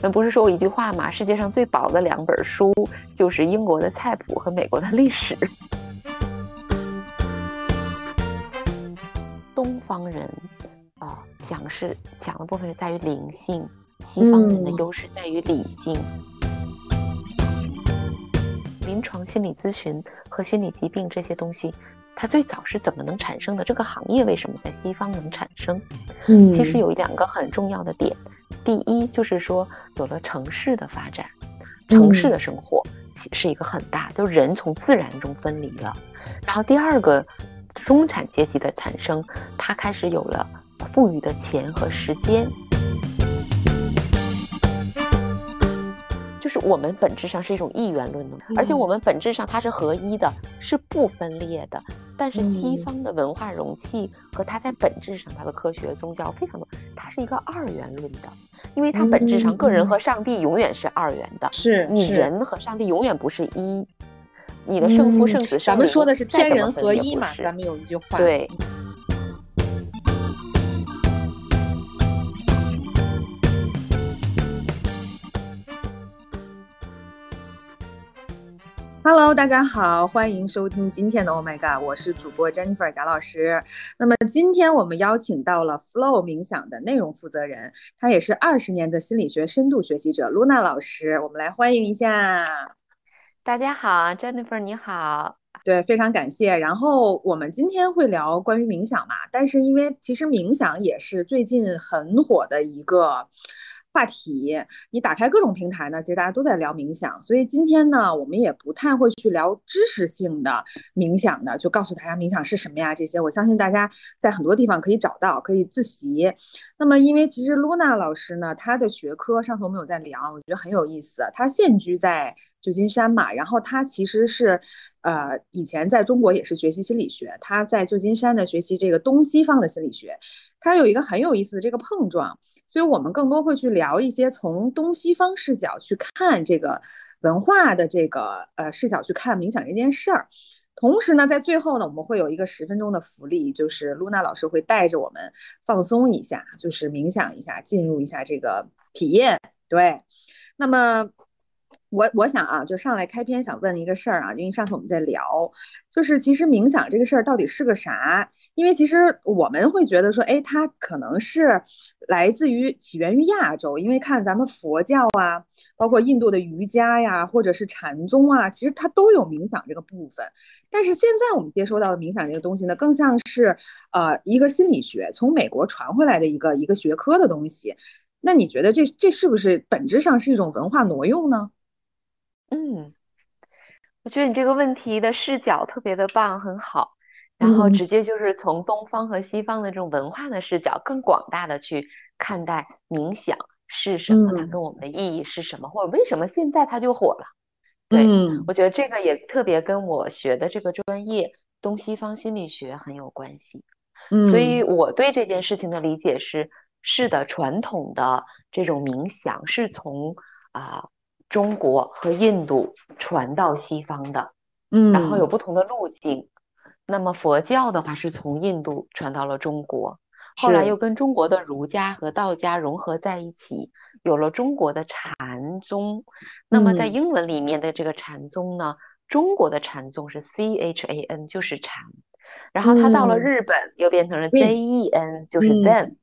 那不是说过一句话吗？世界上最薄的两本书就是英国的菜谱和美国的历史。东方人啊，强是强的部分是在于灵性；西方人的优势在于理性。临床心理咨询和心理疾病这些东西，它最早是怎么能产生的？这个行业为什么在西方能产生？嗯，其实有两个很重要的点。第一就是说，有了城市的发展，城市的生活是一个很大，就人从自然中分离了。然后第二个，中产阶级的产生，他开始有了富裕的钱和时间。就是我们本质上是一种一元论的，而且我们本质上它是合一的，是不分裂的。但是西方的文化容器和它在本质上，它的科学宗教非常多，它是一个二元论的。因为它本质上，个人和上帝永远是二元的，是你人和上帝永远不是一，你的圣父、圣子、咱们说的是天人合一嘛？咱们有一句话，对。Hello，大家好，欢迎收听今天的 Oh My God，我是主播 Jennifer 贾老师。那么今天我们邀请到了 Flow 冥想的内容负责人，他也是二十年的心理学深度学习者 Luna 老师，我们来欢迎一下。大家好，Jennifer 你好。对，非常感谢。然后我们今天会聊关于冥想嘛，但是因为其实冥想也是最近很火的一个。话题，你打开各种平台呢，其实大家都在聊冥想，所以今天呢，我们也不太会去聊知识性的冥想的，就告诉大家冥想是什么呀，这些我相信大家在很多地方可以找到，可以自习。那么，因为其实露娜老师呢，她的学科上次我们有在聊，我觉得很有意思。她现居在旧金山嘛，然后她其实是，呃，以前在中国也是学习心理学，她在旧金山呢学习这个东西方的心理学。它有一个很有意思的这个碰撞，所以我们更多会去聊一些从东西方视角去看这个文化的这个呃视角去看冥想这件事儿。同时呢，在最后呢，我们会有一个十分钟的福利，就是露娜老师会带着我们放松一下，就是冥想一下，进入一下这个体验。对，那么。我我想啊，就上来开篇想问一个事儿啊，因为上次我们在聊，就是其实冥想这个事儿到底是个啥？因为其实我们会觉得说，哎，它可能是来自于起源于亚洲，因为看咱们佛教啊，包括印度的瑜伽呀，或者是禅宗啊，其实它都有冥想这个部分。但是现在我们接收到的冥想这个东西呢，更像是呃一个心理学从美国传回来的一个一个学科的东西。那你觉得这这是不是本质上是一种文化挪用呢？嗯，我觉得你这个问题的视角特别的棒，很好。然后直接就是从东方和西方的这种文化的视角，更广大的去看待冥想是什么，它跟我们的意义是什么，或者为什么现在它就火了。对，我觉得这个也特别跟我学的这个专业东西方心理学很有关系。所以我对这件事情的理解是：是的，传统的这种冥想是从啊。中国和印度传到西方的，嗯，然后有不同的路径。那么佛教的话是从印度传到了中国，后来又跟中国的儒家和道家融合在一起，有了中国的禅宗。那么在英文里面的这个禅宗呢，中国的禅宗是 C H A N，就是禅。然后它到了日本又变成了 Z E N，就是 Zen。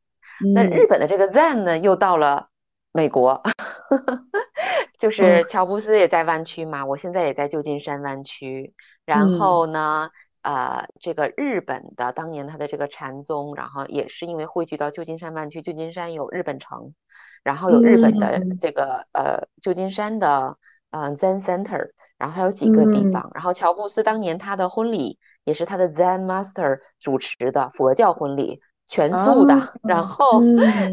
那日本的这个 Zen 呢，又到了美国。就是乔布斯也在湾区嘛，我现在也在旧金山湾区。然后呢，呃，这个日本的当年他的这个禅宗，然后也是因为汇聚到旧金山湾区，旧金山有日本城，然后有日本的这个呃旧金山的呃 Zen Center，然后还有几个地方。然后乔布斯当年他的婚礼也是他的 Zen Master 主持的佛教婚礼，全素的，然后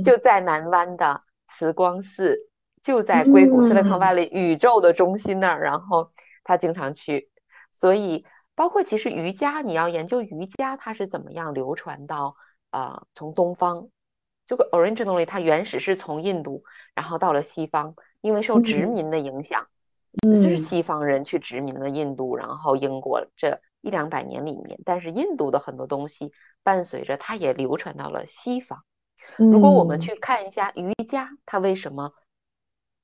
就在南湾的慈光寺。就在硅谷 Silicon Valley 宇宙的中心那儿，然后他经常去，所以包括其实瑜伽，你要研究瑜伽它是怎么样流传到啊从东方，就 originally 它原始是从印度，然后到了西方，因为受殖民的影响，就是西方人去殖民了印度，然后英国这一两百年里面，但是印度的很多东西伴随着它也流传到了西方。如果我们去看一下瑜伽，它为什么？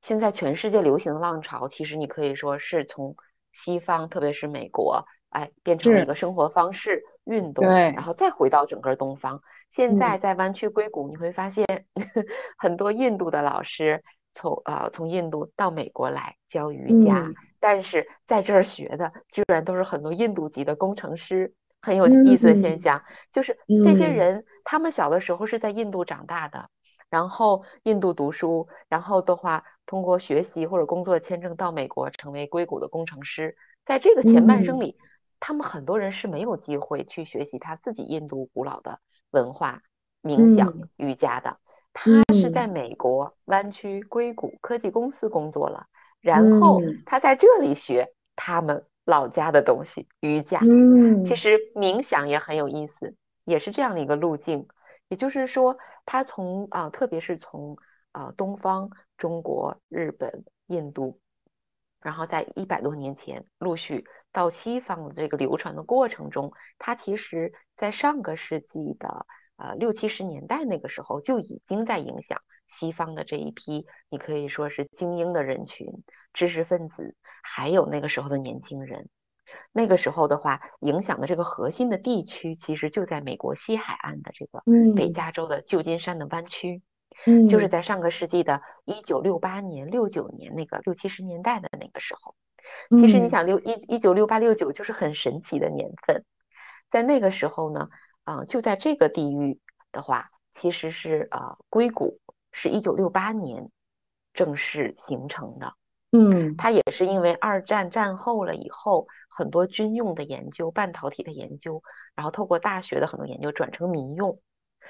现在全世界流行的浪潮，其实你可以说是从西方，特别是美国，哎，变成了一个生活方式、运动，然后再回到整个东方。现在在湾区硅谷，你会发现 很多印度的老师从呃从印度到美国来教瑜伽，但是在这儿学的居然都是很多印度籍的工程师。很有意思的现象，就是这些人他们小的时候是在印度长大的。然后印度读书，然后的话通过学习或者工作签证到美国成为硅谷的工程师。在这个前半生里，他们很多人是没有机会去学习他自己印度古老的文化、冥想、瑜伽的。他是在美国湾区硅谷科技公司工作了，然后他在这里学他们老家的东西——瑜伽。其实冥想也很有意思，也是这样的一个路径。也就是说，它从啊，特别是从啊东方、中国、日本、印度，然后在一百多年前陆续到西方的这个流传的过程中，它其实在上个世纪的呃六七十年代那个时候就已经在影响西方的这一批，你可以说是精英的人群、知识分子，还有那个时候的年轻人。那个时候的话，影响的这个核心的地区，其实就在美国西海岸的这个北加州的旧金山的湾区，嗯，就是在上个世纪的一九六八年、六九年那个六七十年代的那个时候。其实你想六一一九六八六九就是很神奇的年份，在那个时候呢，啊，就在这个地域的话，其实是呃硅谷是一九六八年正式形成的。嗯，它也是因为二战战后了以后，很多军用的研究、半导体的研究，然后透过大学的很多研究转成民用，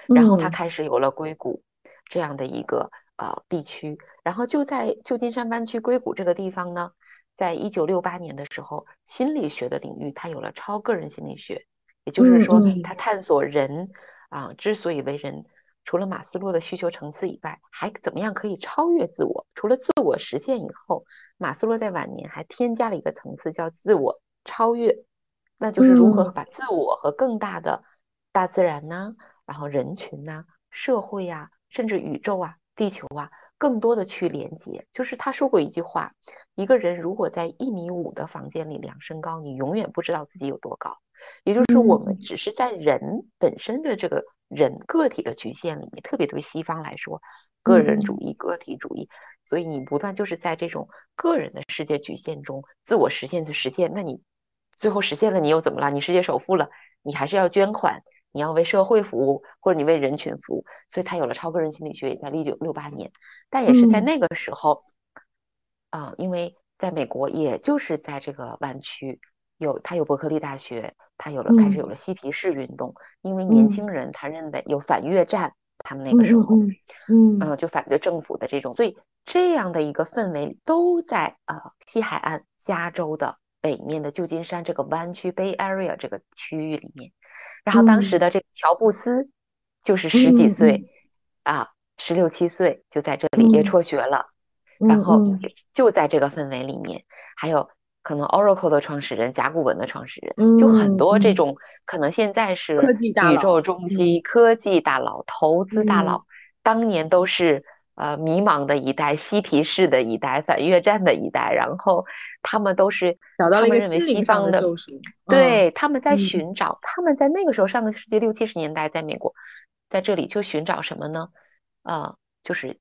然后它开始有了硅谷这样的一个呃地区。然后就在旧金山湾区硅谷这个地方呢，在一九六八年的时候，心理学的领域它有了超个人心理学，也就是说，它探索人啊之所以为人。除了马斯洛的需求层次以外，还怎么样可以超越自我？除了自我实现以后，马斯洛在晚年还添加了一个层次，叫自我超越，那就是如何把自我和更大的大自然呢，然后人群呐、社会呀，甚至宇宙啊、地球啊，更多的去连接。就是他说过一句话：一个人如果在一米五的房间里量身高，你永远不知道自己有多高。也就是说，我们只是在人本身的这个。人个体的局限里面，特别对西方来说，个人主义、个体主义，所以你不断就是在这种个人的世界局限中自我实现去实现。那你最后实现了，你又怎么了？你世界首富了，你还是要捐款，你要为社会服务，或者你为人群服务。所以他有了超个人心理学，也在一九六八年，但也是在那个时候，啊，因为在美国，也就是在这个湾区。有，他有伯克利大学，他有了开始有了嬉皮士运动，因为年轻人他认为有反越战，他们那个时候，嗯，就反对政府的这种，所以这样的一个氛围都在呃西海岸加州的北面的旧金山这个湾区 Bay Area 这个区域里面，然后当时的这个乔布斯就是十几岁啊，十六七岁就在这里也辍学了，然后就在这个氛围里面，还有。可能 Oracle 的创始人、甲骨文的创始人，就很多这种可能现在是宇宙中心、科技大佬、投资大佬，当年都是呃迷茫的一代、嬉皮士的一代、反越战的一代，然后他们都是找到了一个西方的救赎。对，他们在寻找，他们在那个时候，上个世纪六七十年代，在美国，在这里就寻找什么呢？呃，就是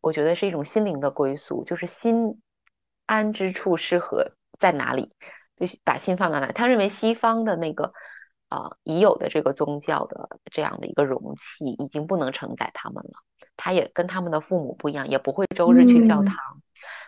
我觉得是一种心灵的归宿，就是心。安之处适合在哪里？就把心放到哪？他认为西方的那个呃已有的这个宗教的这样的一个容器已经不能承载他们了。他也跟他们的父母不一样，也不会周日去教堂。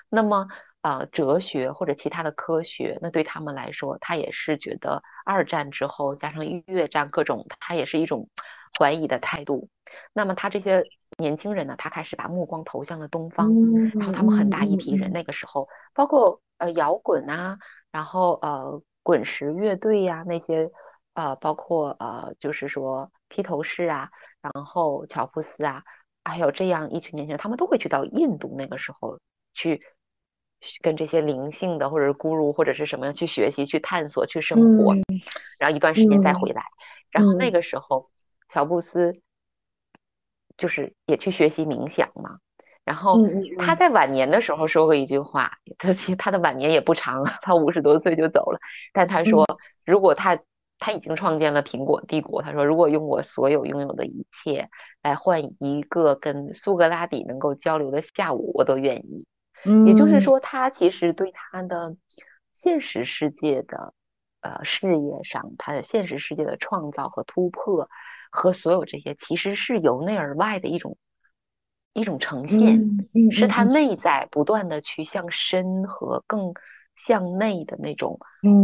那么呃，哲学或者其他的科学，那对他们来说，他也是觉得二战之后加上越战各种，他也是一种怀疑的态度。那么他这些。年轻人呢，他开始把目光投向了东方，然后他们很大一批人，那个时候包括呃摇滚啊，然后呃滚石乐队呀那些，呃包括呃就是说披头士啊，然后乔布斯啊，还有这样一群年轻人，他们都会去到印度那个时候去跟这些灵性的或者是咕噜或者是什么样去学习、去探索、去生活，然后一段时间再回来，然后那个时候乔布斯。就是也去学习冥想嘛，然后他在晚年的时候说过一句话，他他的晚年也不长，他五十多岁就走了。但他说，如果他他已经创建了苹果帝国，他说如果用我所有拥有的一切来换一个跟苏格拉底能够交流的下午，我都愿意。也就是说，他其实对他的现实世界的呃事业上，他的现实世界的创造和突破，和所有这些，其实是由内而外的一种。一种呈现，是他内在不断的去向深和更向内的那种，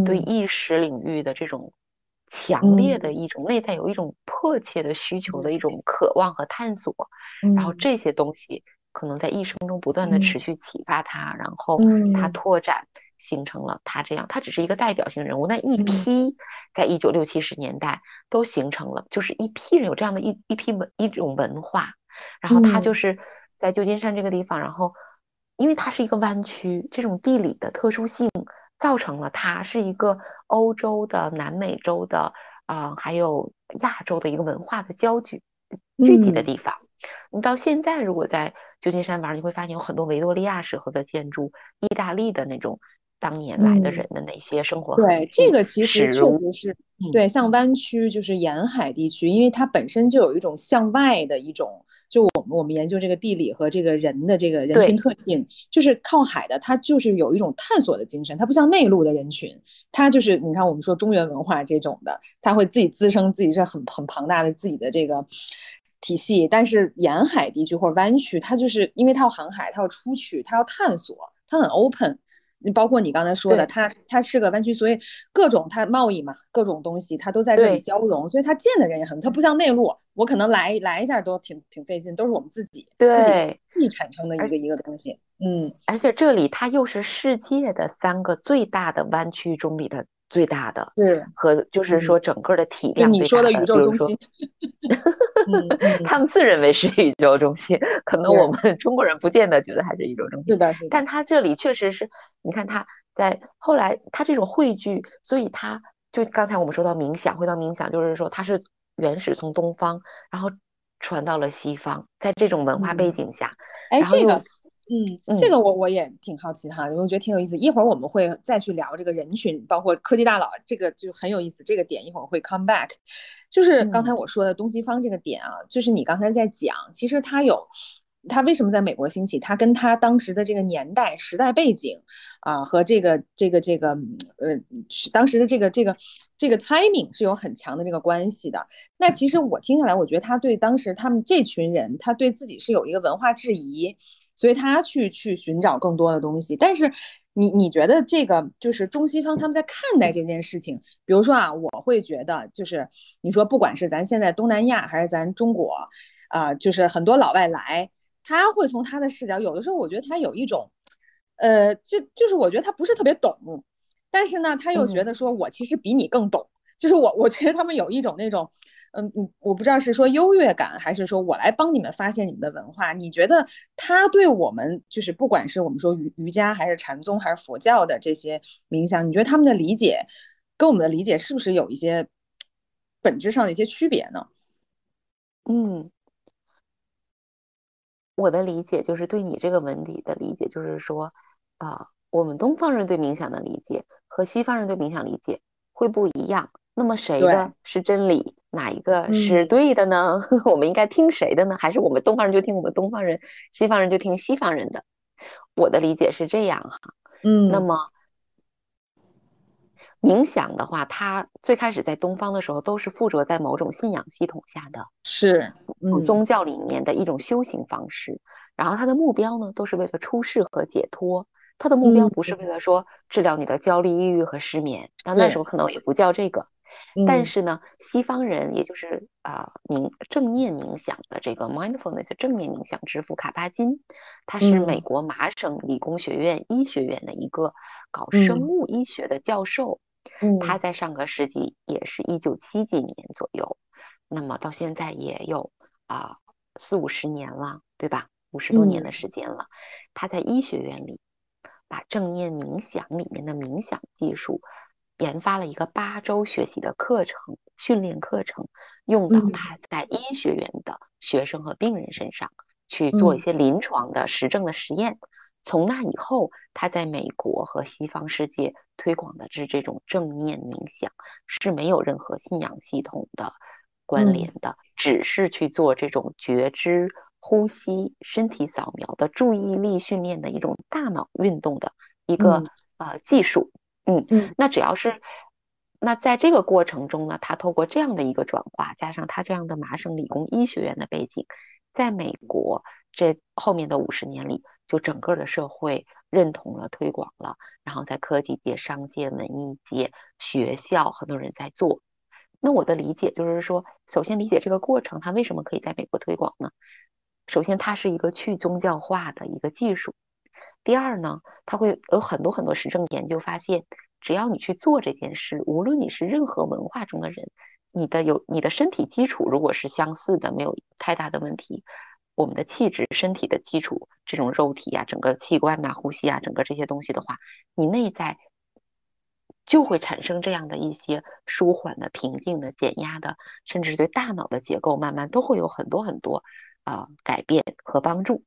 对意识领域的这种强烈的一种内在有一种迫切的需求的一种渴望和探索，然后这些东西可能在一生中不断的持续启发他，然后他拓展形成了他这样，他只是一个代表性人物，那一批在一九六七十年代都形成了，就是一批人有这样的一一批文一种文化。然后他就是在旧金山这个地方，然后因为它是一个湾区，这种地理的特殊性造成了它是一个欧洲的、南美洲的啊，还有亚洲的一个文化的交聚聚集的地方。你到现在如果在旧金山玩，你会发现有很多维多利亚时候的建筑，意大利的那种。当年来的人的那些生活？对，这个其实确实是对，像湾区就是沿海地区，因为它本身就有一种向外的一种，就我们我们研究这个地理和这个人的这个人群特性，就是靠海的，它就是有一种探索的精神，它不像内陆的人群，它就是你看我们说中原文化这种的，它会自己滋生自己是很很庞大的自己的这个体系，但是沿海地区或者湾区，它就是因为它要航海，它要出去，它要探索，它很 open。你包括你刚才说的，它它是个湾区，所以各种它贸易嘛，各种东西它都在这里交融，所以它见的人也很，它不像内陆，我可能来来一下都挺挺费劲，都是我们自己自己自己产生的一个一个东西，嗯，而且这里它又是世界的三个最大的湾区中里的。最大的是和就是说整个的体量，你说的宇宙中心 他们自认为是宇宙中心，可能我们 中国人不见得觉得还是宇宙中心。是的，是的。但他这里确实是，你看他在后来他这种汇聚，所以他就刚才我们说到冥想，回到冥想，就是说它是原始从东方，然后传到了西方，在这种文化背景下，哎，这个。嗯，这个我我也挺好奇哈，我觉得挺有意思。一会儿我们会再去聊这个人群，包括科技大佬，这个就很有意思。这个点一会儿会 come back，就是刚才我说的东西方这个点啊，就是你刚才在讲，其实它有，它为什么在美国兴起，它跟它当时的这个年代、时代背景啊，和这个这个这个呃，当时的这个这个这个 timing 是有很强的这个关系的。那其实我听下来，我觉得他对当时他们这群人，他对自己是有一个文化质疑。所以他去去寻找更多的东西，但是你你觉得这个就是中西方他们在看待这件事情，比如说啊，我会觉得就是你说不管是咱现在东南亚还是咱中国，啊，就是很多老外来，他会从他的视角，有的时候我觉得他有一种，呃，就就是我觉得他不是特别懂，但是呢，他又觉得说我其实比你更懂，就是我我觉得他们有一种那种。嗯嗯，我不知道是说优越感，还是说我来帮你们发现你们的文化。你觉得他对我们，就是不管是我们说瑜瑜伽，还是禅宗，还是佛教的这些冥想，你觉得他们的理解跟我们的理解是不是有一些本质上的一些区别呢？嗯，我的理解就是对你这个问题的理解，就是说啊，我们东方人对冥想的理解和西方人对冥想理解会不一样。那么谁的是真理？哪一个是对的呢？我们应该听谁的呢？还是我们东方人就听我们东方人，西方人就听西方人的？我的理解是这样哈。嗯，那么冥想的话，它最开始在东方的时候都是附着在某种信仰系统下的，是宗教里面的一种修行方式。然后它的目标呢，都是为了出世和解脱。它的目标不是为了说治疗你的焦虑、抑郁和失眠。那那时候可能也不叫这个。但是呢，西方人也就是啊冥正念冥想的这个 mindfulness 正念冥想之父卡巴金，他是美国麻省理工学院医学院的一个搞生物医学的教授。他在上个世纪也是一九七几年左右，那么到现在也有啊四五十年了，对吧？五十多年的时间了。他在医学院里把正念冥想里面的冥想技术。研发了一个八周学习的课程训练课程，用到他在医学院的学生和病人身上，去做一些临床的实证的实验。从那以后，他在美国和西方世界推广的是这种正念冥想，是没有任何信仰系统的关联的，只是去做这种觉知、呼吸、身体扫描的注意力训练的一种大脑运动的一个呃技术。嗯嗯，那只要是那在这个过程中呢，他透过这样的一个转化，加上他这样的麻省理工医学院的背景，在美国这后面的五十年里。就整个的社会认同了、推广了，然后在科技界、商界、文艺界、学校，很多人在做。那我的理解就是说，首先理解这个过程，它为什么可以在美国推广呢？首先，它是一个去宗教化的一个技术。第二呢，它会有很多很多实证研究发现，只要你去做这件事，无论你是任何文化中的人，你的有你的身体基础如果是相似的，没有太大的问题。我们的气质、身体的基础，这种肉体啊，整个器官呐、呼吸啊，整个这些东西的话，你内在就会产生这样的一些舒缓的、平静的、减压的，甚至对大脑的结构慢慢都会有很多很多啊改变和帮助。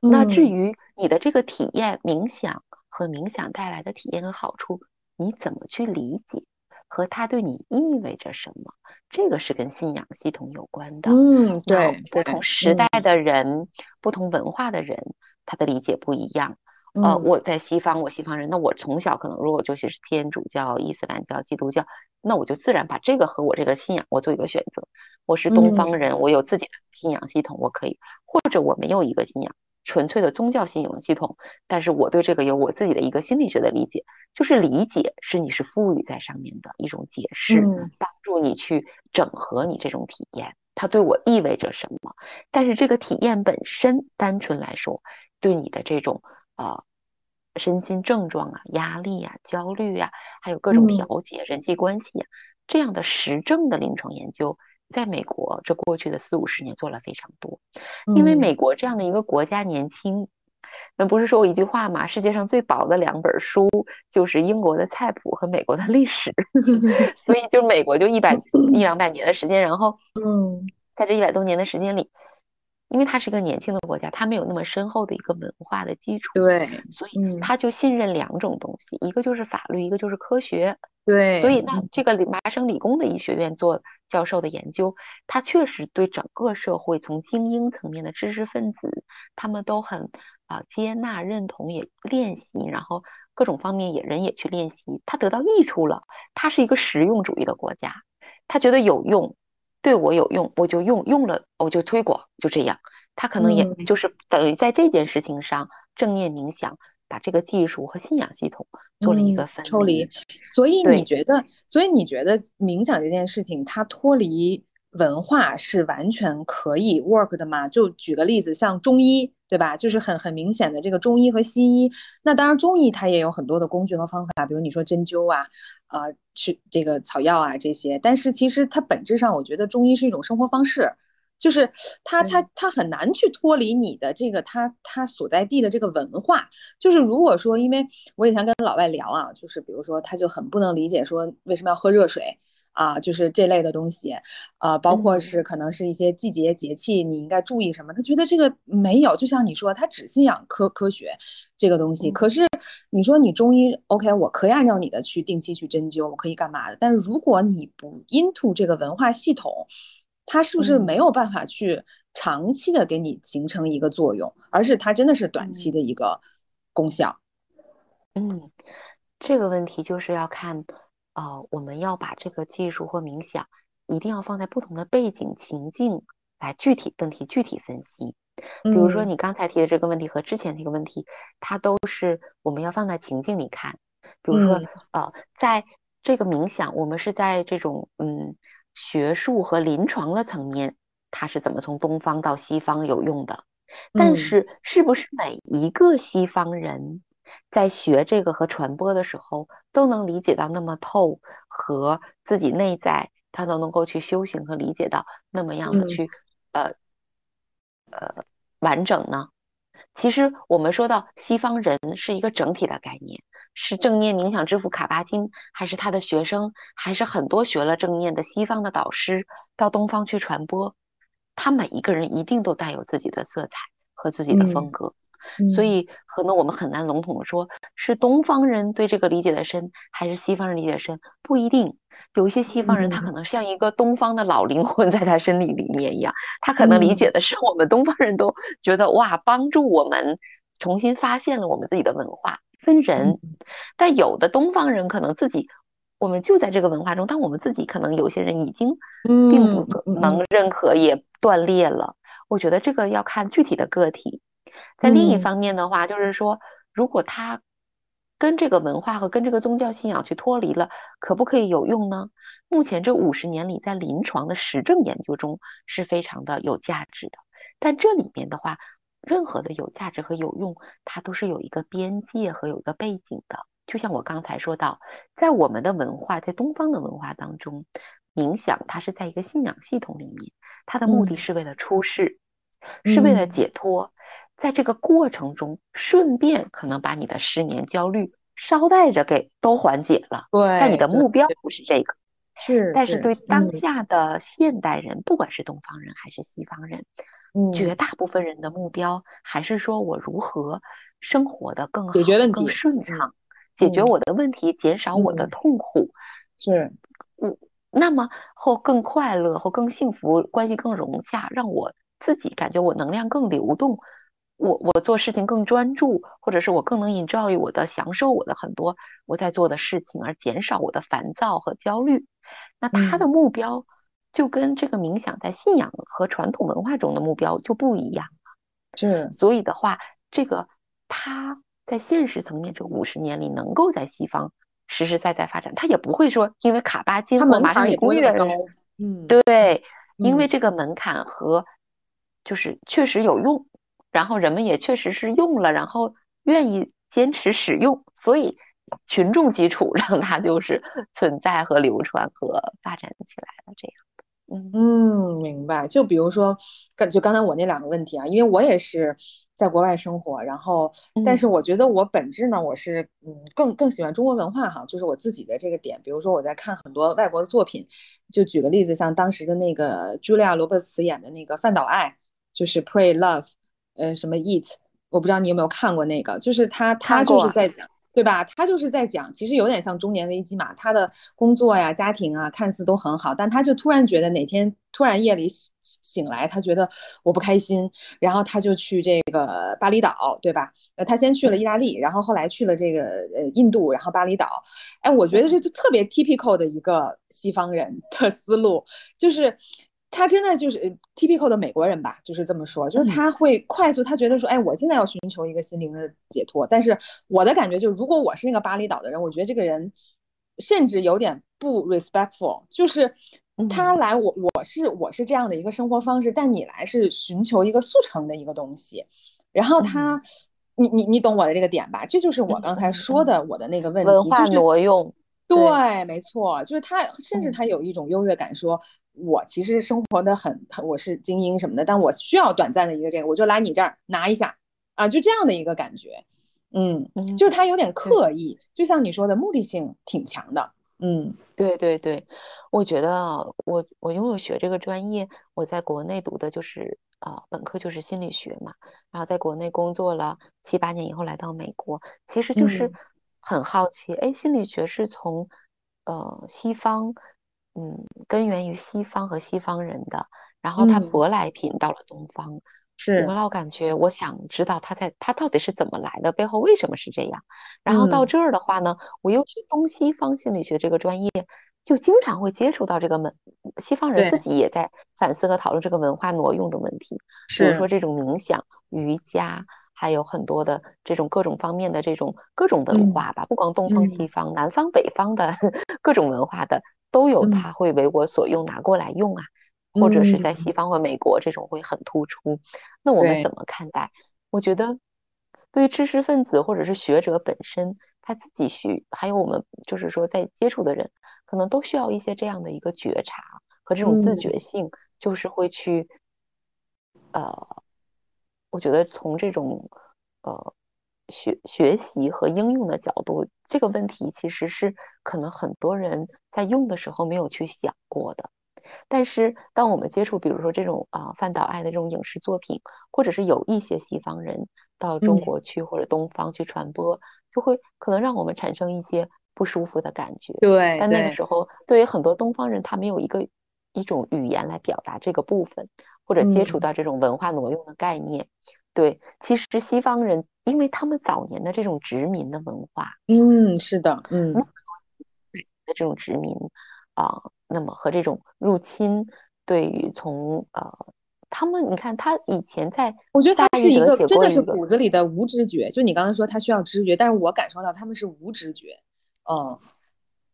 那至于你的这个体验，冥想和冥想带来的体验和好处，你怎么去理解？和它对你意味着什么？这个是跟信仰系统有关的。嗯，对，不同时代的人、不同文化的人，他的理解不一样。呃，我在西方，我西方人，那我从小可能如果就是天主教、伊斯兰教、基督教，那我就自然把这个和我这个信仰我做一个选择。我是东方人，我有自己的信仰系统，我可以，或者我没有一个信仰。纯粹的宗教信仰系统，但是我对这个有我自己的一个心理学的理解，就是理解是你是赋予在上面的一种解释，帮助你去整合你这种体验，它对我意味着什么？但是这个体验本身，单纯来说，对你的这种呃身心症状啊、压力啊、焦虑啊，还有各种调节、人际关系啊这样的实证的临床研究。在美国，这过去的四五十年做了非常多，因为美国这样的一个国家年轻，那不是说我一句话嘛？世界上最薄的两本书就是英国的菜谱和美国的历史，所以就美国就一百一两百年的时间，然后嗯，在这一百多年的时间里，因为它是一个年轻的国家，它没有那么深厚的一个文化的基础，对，所以他就信任两种东西，一个就是法律，一个就是科学。对，所以那这个麻省理工的医学院做教授的研究，他确实对整个社会从精英层面的知识分子，他们都很啊接纳、认同，也练习，然后各种方面也人也去练习，他得到益处了。他是一个实用主义的国家，他觉得有用，对我有用，我就用，用了我就推广，就这样。他可能也就是等于在这件事情上正念冥想。把这个技术和信仰系统做了一个分离，所以你觉得，所以你觉得冥想这件事情它脱离文化是完全可以 work 的嘛？就举个例子，像中医，对吧？就是很很明显的这个中医和西医。那当然，中医它也有很多的工具和方法，比如你说针灸啊，呃，吃这个草药啊这些。但是其实它本质上，我觉得中医是一种生活方式。就是它它它很难去脱离你的这个它它所在地的这个文化。就是如果说，因为我以前跟老外聊啊，就是比如说他就很不能理解说为什么要喝热水啊，就是这类的东西，呃，包括是可能是一些季节节气你应该注意什么，他觉得这个没有。就像你说，他只信仰科科学这个东西。可是你说你中医 OK，我可以按照你的去定期去针灸，我可以干嘛的？但是如果你不 into 这个文化系统。它是不是没有办法去长期的给你形成一个作用，而是它真的是短期的一个功效？嗯，这个问题就是要看，呃，我们要把这个技术或冥想一定要放在不同的背景情境来具体问题具体分析。比如说你刚才提的这个问题和之前那个问题，它都是我们要放在情境里看。比如说，呃，在这个冥想，我们是在这种嗯。学术和临床的层面，它是怎么从东方到西方有用的？但是，是不是每一个西方人在学这个和传播的时候，都能理解到那么透，和自己内在他都能够去修行和理解到那么样的去呃呃完整呢？其实，我们说到西方人是一个整体的概念。是正念冥想之父卡巴金，还是他的学生，还是很多学了正念的西方的导师到东方去传播？他每一个人一定都带有自己的色彩和自己的风格。所以，可能我们很难笼统的说，是东方人对这个理解的深，还是西方人理解的深，不一定。有一些西方人，他可能像一个东方的老灵魂在他身体里面一样，他可能理解的是我们东方人都觉得哇，帮助我们重新发现了我们自己的文化。分人，但有的东方人可能自己，我们就在这个文化中，但我们自己可能有些人已经并不能认可，也断裂了。我觉得这个要看具体的个体。在另一方面的话，就是说，如果他跟这个文化和跟这个宗教信仰去脱离了，可不可以有用呢？目前这五十年里，在临床的实证研究中是非常的有价值的。但这里面的话，任何的有价值和有用，它都是有一个边界和有一个背景的。就像我刚才说到，在我们的文化，在东方的文化当中，冥想它是在一个信仰系统里面，它的目的是为了出世，是为了解脱。在这个过程中，顺便可能把你的失眠、焦虑捎带着给都缓解了。对，但你的目标不是这个。是，但是对当下的现代人，不管是东方人还是西方人，嗯绝大部分人的目标还是说我如何生活的更好、更顺畅，解决我的问题，减少我的痛苦。是，我，那么或更快乐，或更幸福，关系更融洽，让我自己感觉我能量更流动。我我做事情更专注，或者是我更能 enjoy 我的享受我的很多我在做的事情，而减少我的烦躁和焦虑。那他的目标就跟这个冥想在信仰和传统文化中的目标就不一样了。是，所以的话，这个他在现实层面这五十年里能够在西方实实在在发展，他也不会说因为卡巴金或马上也不会高。嗯，对，因为这个门槛和就是确实有用。然后人们也确实是用了，然后愿意坚持使用，所以群众基础 让它就是存在和流传和发展起来了。这样，嗯嗯，明白。就比如说，刚就刚才我那两个问题啊，因为我也是在国外生活，然后但是我觉得我本质呢，我是嗯更更喜欢中国文化哈，就是我自己的这个点。比如说我在看很多外国的作品，就举个例子，像当时的那个茱莉亚·罗伯茨演的那个《范岛爱》，就是《Pray Love》。呃，什么 eat，我不知道你有没有看过那个，就是他他就是在讲，对吧？他就是在讲，其实有点像中年危机嘛。他的工作呀、家庭啊，看似都很好，但他就突然觉得哪天突然夜里醒来，他觉得我不开心，然后他就去这个巴厘岛，对吧？呃，他先去了意大利，然后后来去了这个呃印度，然后巴厘岛。哎，我觉得这就特别 typical 的一个西方人的思路，就是。他真的就是 typical 的美国人吧，就是这么说，就是他会快速，他觉得说，哎，我现在要寻求一个心灵的解脱，但是我的感觉就是，如果我是那个巴厘岛的人，我觉得这个人甚至有点不 respectful，就是他来我我是我是这样的一个生活方式，但你来是寻求一个速成的一个东西，然后他，你你你懂我的这个点吧？这就是我刚才说的我的那个问题，文化挪用，对，没错，就是他甚至他有一种优越感，说。我其实生活的很很，我是精英什么的，但我需要短暂的一个这个，我就来你这儿拿一下啊，就这样的一个感觉，嗯，就是他有点刻意，就像你说的，目的性挺强的，嗯，对对对，我觉得我我拥有学这个专业，我在国内读的就是啊本科就是心理学嘛，然后在国内工作了七八年以后来到美国，其实就是很好奇，哎，心理学是从呃西方。嗯，根源于西方和西方人的，然后它舶来品到了东方，是。我老感觉，我想知道他在他到底是怎么来的，背后为什么是这样。然后到这儿的话呢，我又去东西方心理学这个专业，就经常会接触到这个门，西方人自己也在反思和讨论这个文化挪用的问题，比如说这种冥想、瑜伽，还有很多的这种各种方面的这种各种文化吧，不光东方西方、南方北方的 各种文化的。都有，他会为我所用，拿过来用啊，或者是在西方或美国这种会很突出。那我们怎么看待？我觉得，对于知识分子或者是学者本身，他自己需，还有我们就是说在接触的人，可能都需要一些这样的一个觉察和这种自觉性，就是会去，呃，我觉得从这种呃。学学习和应用的角度，这个问题其实是可能很多人在用的时候没有去想过的。但是当我们接触，比如说这种啊范岛爱的这种影视作品，或者是有一些西方人到中国去或者东方去传播，就会可能让我们产生一些不舒服的感觉。对，但那个时候对于很多东方人，他没有一个一种语言来表达这个部分，或者接触到这种文化挪用的概念。对，其实西方人，因为他们早年的这种殖民的文化，嗯，是的，嗯，的这种殖民啊，那么和这种入侵，对于从呃，他们，你看他以前在，我觉得他是一个真的是骨子里的无知觉，就你刚才说他需要知觉，但是我感受到他们是无知觉，嗯，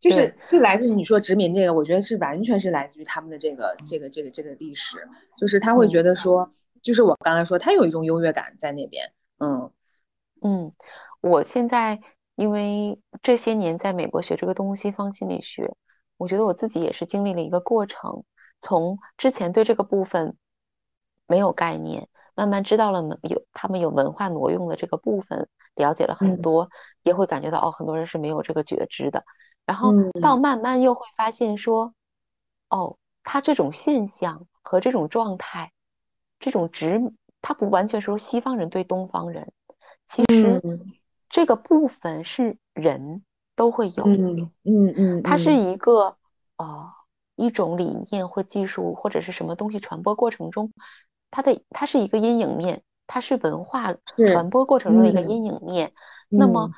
就是是来自于你说殖民这个，我觉得是完全是来自于他们的这个这个这个这个历史，就是他会觉得说。就是我刚才说，他有一种优越感在那边。嗯嗯，我现在因为这些年在美国学这个东西方心理学，我觉得我自己也是经历了一个过程，从之前对这个部分没有概念，慢慢知道了有他们有文化挪用的这个部分，了解了很多，也会感觉到哦，很多人是没有这个觉知的。然后到慢慢又会发现说，哦，他这种现象和这种状态。这种殖，他不完全说西方人对东方人，其实这个部分是人都会有，嗯嗯，它是一个呃一种理念或技术或者是什么东西传播过程中，它的它是一个阴影面，它是文化传播过程中的一个阴影面。那么，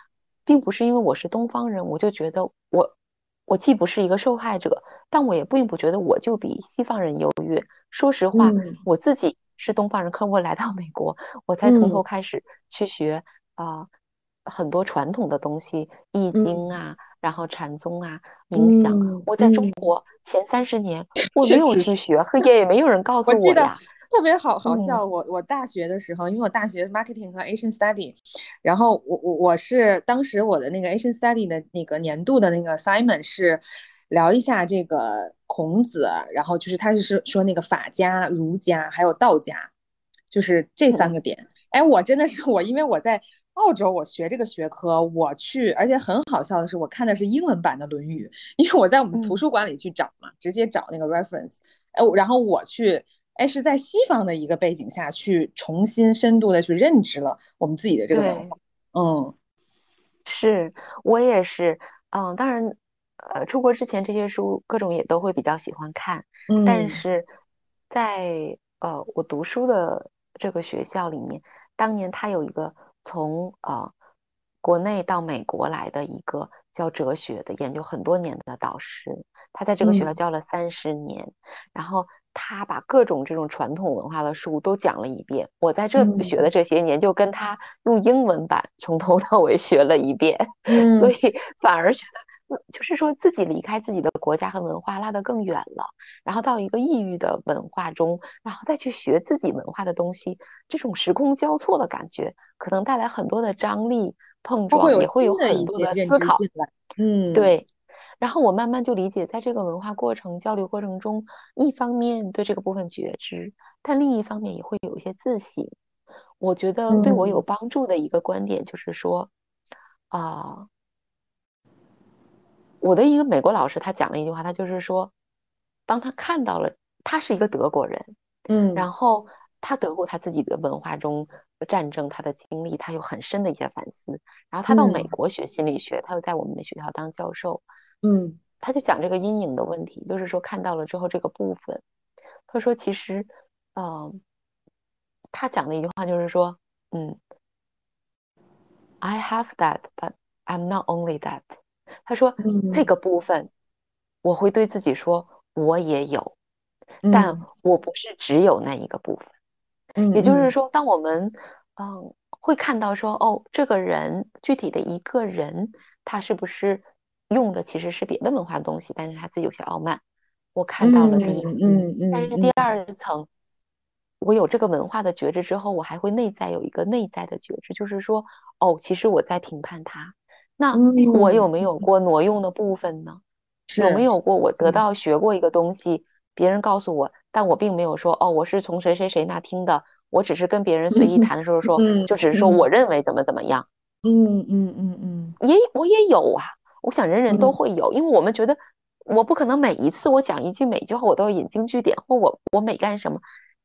并不是因为我是东方人，我就觉得我我既不是一个受害者，但我也并不觉得我就比西方人优越。说实话，我自己。是东方人，可我来到美国，我才从头开始去学啊，很多传统的东西，易经啊，然后禅宗啊，冥想。我在中国前三十年我没有去学，也 也没有人告诉我呀。特别好好笑，我我大学的时候，因为我大学 marketing 和 Asian study，然后我我我是当时我的那个 Asian study 的那个年度的那个 assignment 是。聊一下这个孔子，然后就是他是说说那个法家、儒家还有道家，就是这三个点。哎，我真的是我，因为我在澳洲，我学这个学科，我去，而且很好笑的是，我看的是英文版的《论语》，因为我在我们图书馆里去找嘛，直接找那个 reference。哎，然后我去，哎，是在西方的一个背景下去重新深度的去认知了我们自己的这个文化。嗯，是我也是，嗯，当然。呃，出国之前这些书各种也都会比较喜欢看，但是在呃我读书的这个学校里面，当年他有一个从呃国内到美国来的一个教哲学的研究很多年的导师，他在这个学校教了三十年，然后他把各种这种传统文化的书都讲了一遍。我在这学的这些年，就跟他用英文版从头到尾学了一遍，所以反而觉得。就是说自己离开自己的国家和文化拉得更远了，然后到一个异域的文化中，然后再去学自己文化的东西，这种时空交错的感觉，可能带来很多的张力碰撞，也会有很多的思考。嗯，对。然后我慢慢就理解，在这个文化过程交流过程中，一方面对这个部分觉知，但另一方面也会有一些自省。我觉得对我有帮助的一个观点就是说，啊。我的一个美国老师，他讲了一句话，他就是说，当他看到了他是一个德国人，嗯，然后他德国他自己的文化中战争他的经历，他有很深的一些反思，然后他到美国学心理学，他又在我们的学校当教授，嗯，他就讲这个阴影的问题，就是说看到了之后这个部分，他说其实，嗯，他讲的一句话就是说，嗯，I have that, but I'm not only that。他说：“那个部分，我会对自己说，我也有，但。我不是只有那一个部分。嗯，也就是说，当我们嗯会看到说，哦，这个人具体的一个人，他是不是用的其实是别的文化的东西，但是他自己有些傲慢。我看到了这一层，但是第二层，我有这个文化的觉知之后，我还会内在有一个内在的觉知，就是说，哦，其实我在评判他。”那我有没有过挪用的部分呢？有没有过我得到学过一个东西，别人告诉我，但我并没有说哦，我是从谁谁谁那听的，我只是跟别人随意谈的时候说，就只是说我认为怎么怎么样。嗯嗯嗯嗯，也我也有啊，我想人人都会有，因为我们觉得我不可能每一次我讲一句每一句话我都要引经据典，或我我每干什么。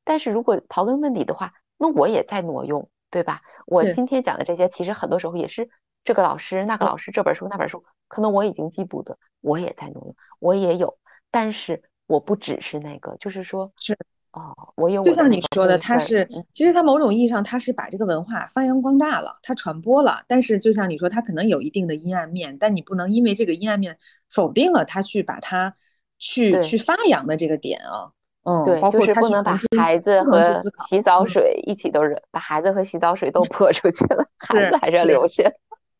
但是如果刨根问底的话，那我也在挪用，对吧？我今天讲的这些，其实很多时候也是这个老师、那个老师这本书、那本书，可能我已经记不得，我也在挪用，我也有。但是我不只是那个，就是说，是。哦，我有，就像你说的，他是其实他某种意义上他是把这个文化发扬光大了，他传播了。但是就像你说，他可能有一定的阴暗面，但你不能因为这个阴暗面否定了他去把它去去发扬的这个点啊。嗯，对，就是不能把孩子和洗澡水一起都扔把孩子和洗澡水都泼出去了，孩子还是要留下。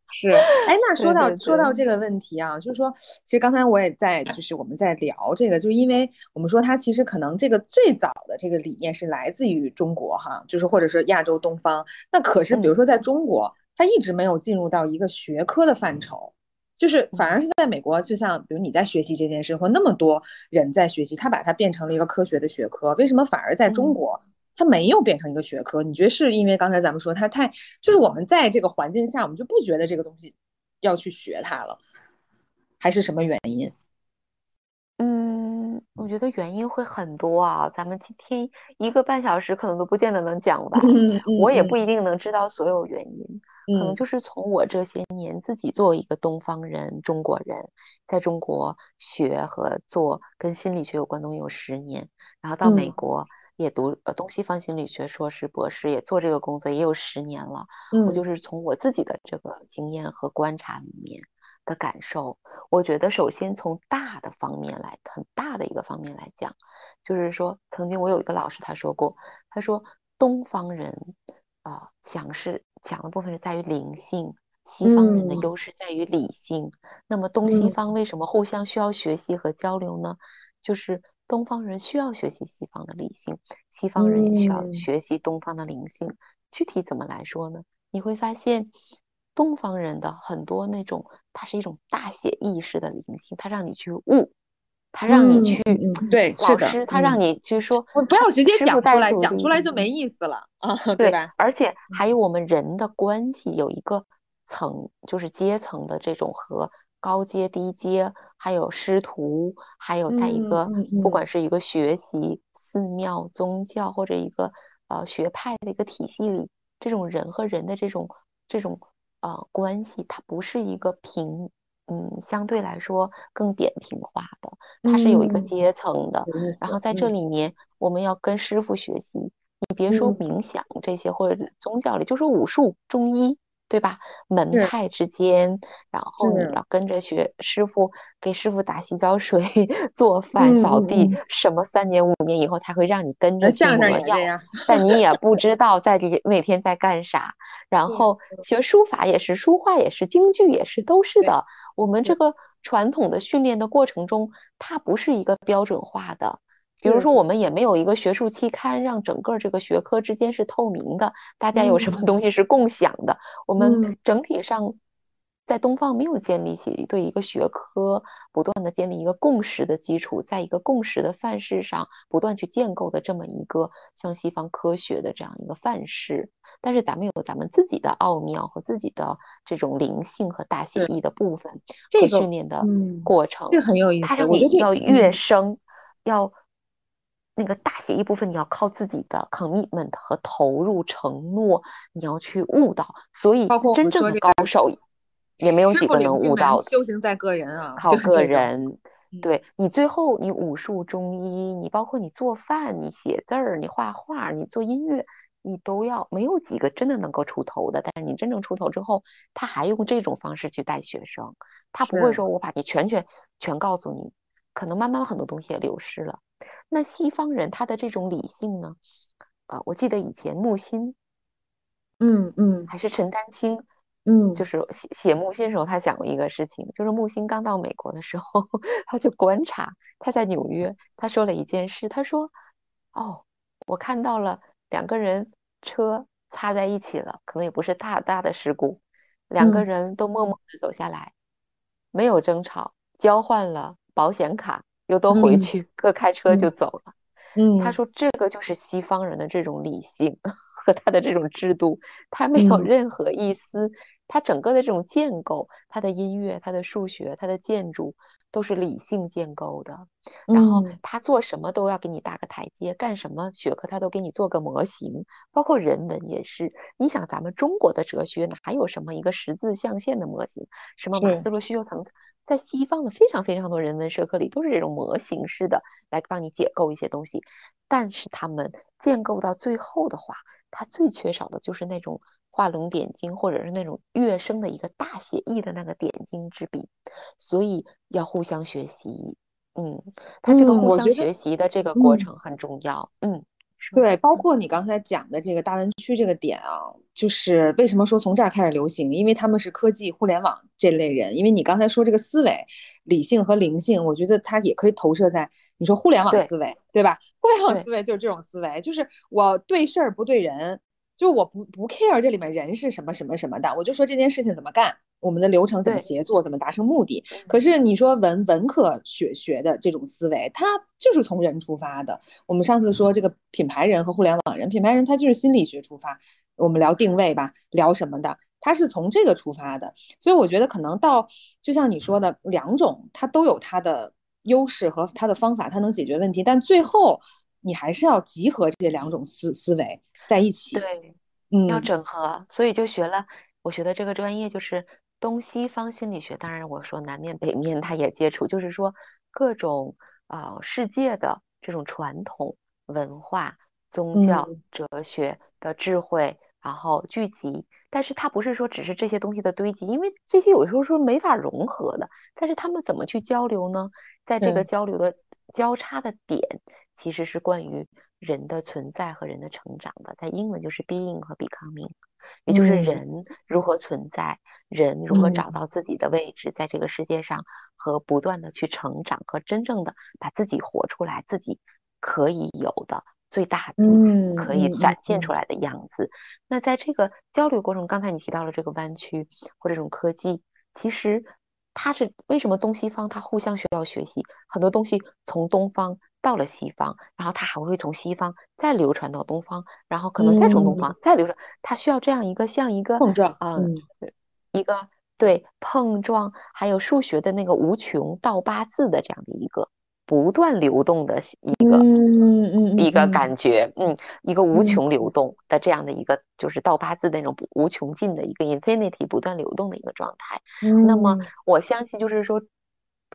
是，哎，那说到说到这个问题啊，就是说，其实刚才我也在，就是我们在聊这个，就是因为我们说它其实可能这个最早的这个理念是来自于中国哈，就是或者说亚洲东方。那可是比如说在中国，它一直没有进入到一个学科的范畴，就是反而是在美国，就像比如你在学习这件事，或那么多人在学习，它把它变成了一个科学的学科，为什么反而在中国？它没有变成一个学科，你觉得是因为刚才咱们说它太，就是我们在这个环境下，我们就不觉得这个东西要去学它了，还是什么原因？嗯，我觉得原因会很多啊，咱们今天一个半小时可能都不见得能讲完，我也不一定能知道所有原因，可能就是从我这些年自己作为一个东方人、中国人，在中国学和做跟心理学有关东西有十年，然后到美国。也读呃东西方心理学硕士博士，也做这个工作也有十年了。我就是从我自己的这个经验和观察里面的感受，我觉得首先从大的方面来，很大的一个方面来讲，就是说，曾经我有一个老师他说过，他说东方人啊强势强的部分是在于灵性，西方人的优势在于理性。那么东西方为什么互相需要学习和交流呢？就是。东方人需要学习西方的理性，西方人也需要学习东方的灵性。具体怎么来说呢？你会发现，东方人的很多那种，它是一种大写意识的灵性，它让你去悟，它让你去对老师，他让你去说，不要直接讲出来，讲出来就没意思了啊，对吧？而且还有我们人的关系有一个层，就是阶层的这种和。高阶、低阶，还有师徒，还有在一个不管是一个学习寺庙、宗教或者一个呃学派的一个体系里，这种人和人的这种这种呃关系，它不是一个平，嗯，相对来说更扁平化的，它是有一个阶层的。然后在这里面，我们要跟师傅学习。你别说冥想这些，或者宗教里，就说武术、中医。对吧？门派之间，然后你要跟着学师傅，给师傅打洗脚水、做饭、扫地，什么三年五年以后才会让你跟着去磨药，但你也不知道在这每天在干啥。然后学书法也是，书画也是，京剧也是，都是的。我们这个传统的训练的过程中，它不是一个标准化的。比如说，我们也没有一个学术期刊，让整个这个学科之间是透明的，大家有什么东西是共享的。我们整体上在东方没有建立起对一个学科不断的建立一个共识的基础，在一个共识的范式上不断去建构的这么一个像西方科学的这样一个范式。但是咱们有咱们自己的奥妙和自己的这种灵性和大写意的部分这个训练的过程，这很有意思。它让你要跃升，要。那个大写一部分，你要靠自己的 commitment 和投入承诺，你要去悟到。所以，真正的高手也没有几个能悟到的。修行在个人啊，靠个人。对你最后，你武术、中医，你包括你做饭、你写字儿、你画画、你做音乐，你都要没有几个真的能够出头的。但是你真正出头之后，他还用这种方式去带学生，他不会说我把你全全全告诉你，可能慢慢很多东西也流失了。那西方人他的这种理性呢？呃，我记得以前木心，嗯嗯，还是陈丹青，嗯，就是写写木心时候，他讲过一个事情，就是木心刚到美国的时候，他就观察他在纽约，他说了一件事，他说：“哦，我看到了两个人车擦在一起了，可能也不是大大的事故，两个人都默默的走下来，没有争吵，交换了保险卡。”又都回去，各开车就走了。嗯，他。说这个就是西方人的这种理性 和他的这种制度，他没有任何一丝它整个的这种建构，它的音乐、它的数学、它的建筑都是理性建构的。然后他做什么都要给你搭个台阶，干什么学科他都给你做个模型，包括人文也是。你想，咱们中国的哲学哪有什么一个十字象限的模型？什么马斯洛需求层次，在西方的非常非常多人文社科里都是这种模型式的来帮你解构一些东西。但是他们建构到最后的话，它最缺少的就是那种。画龙点睛，或者是那种乐声的一个大写意的那个点睛之笔，所以要互相学习。嗯，他这个互相学习的这个过程很重要。嗯，对，包括你刚才讲的这个大湾区这个点啊，就是为什么说从这儿开始流行？因为他们是科技互联网这类人。因为你刚才说这个思维，理性和灵性，我觉得它也可以投射在你说互联网思维，对吧？互联网思维就是这种思维，就是我对事儿不对人。就我不不 care 这里面人是什么什么什么的，我就说这件事情怎么干，我们的流程怎么协作，怎么达成目的。可是你说文文科学学的这种思维，它就是从人出发的。我们上次说这个品牌人和互联网人，品牌人他就是心理学出发，我们聊定位吧，聊什么的，他是从这个出发的。所以我觉得可能到就像你说的，两种它都有它的优势和它的方法，它能解决问题，但最后你还是要集合这两种思思维。在一起，对，嗯，要整合，所以就学了。我学的这个专业就是东西方心理学。当然，我说南面北面他也接触，就是说各种啊世界的这种传统文化、宗教、哲学的智慧，然后聚集。但是它不是说只是这些东西的堆积，因为这些有时候是没法融合的。但是他们怎么去交流呢？在这个交流的交叉的点，其实是关于。人的存在和人的成长的，在英文就是 being 和 becoming，也就是人如何存在，人如何找到自己的位置在这个世界上，和不断的去成长，和真正的把自己活出来，自己可以有的最大的，可以展现出来的样子。那在这个交流过程中，刚才你提到了这个弯曲或这种科技，其实它是为什么东西方它互相需要学习很多东西从东方。到了西方，然后它还会从西方再流传到东方，然后可能再从东方再流传。它需要这样一个像一个碰撞，嗯，一个对碰撞，还有数学的那个无穷到八字的这样的一个不断流动的一个一个感觉，嗯，一个无穷流动的这样的一个就是到八字那种无穷尽的一个 infinity 不断流动的一个状态。那么我相信就是说，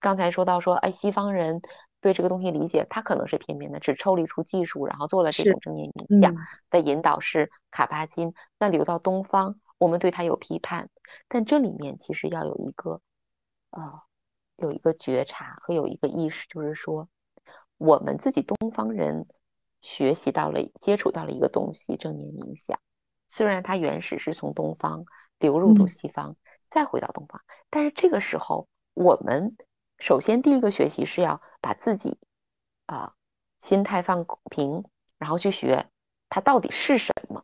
刚才说到说，哎，西方人。对这个东西理解，它可能是片面的，只抽离出技术，然后做了这种正念冥想的引导是卡巴金。那流到东方，我们对它有批判，但这里面其实要有一个，呃，有一个觉察和有一个意识，就是说，我们自己东方人学习到了、接触到了一个东西——正念冥想。虽然它原始是从东方流入到西方，再回到东方，但是这个时候我们。首先，第一个学习是要把自己啊心态放平，然后去学它到底是什么，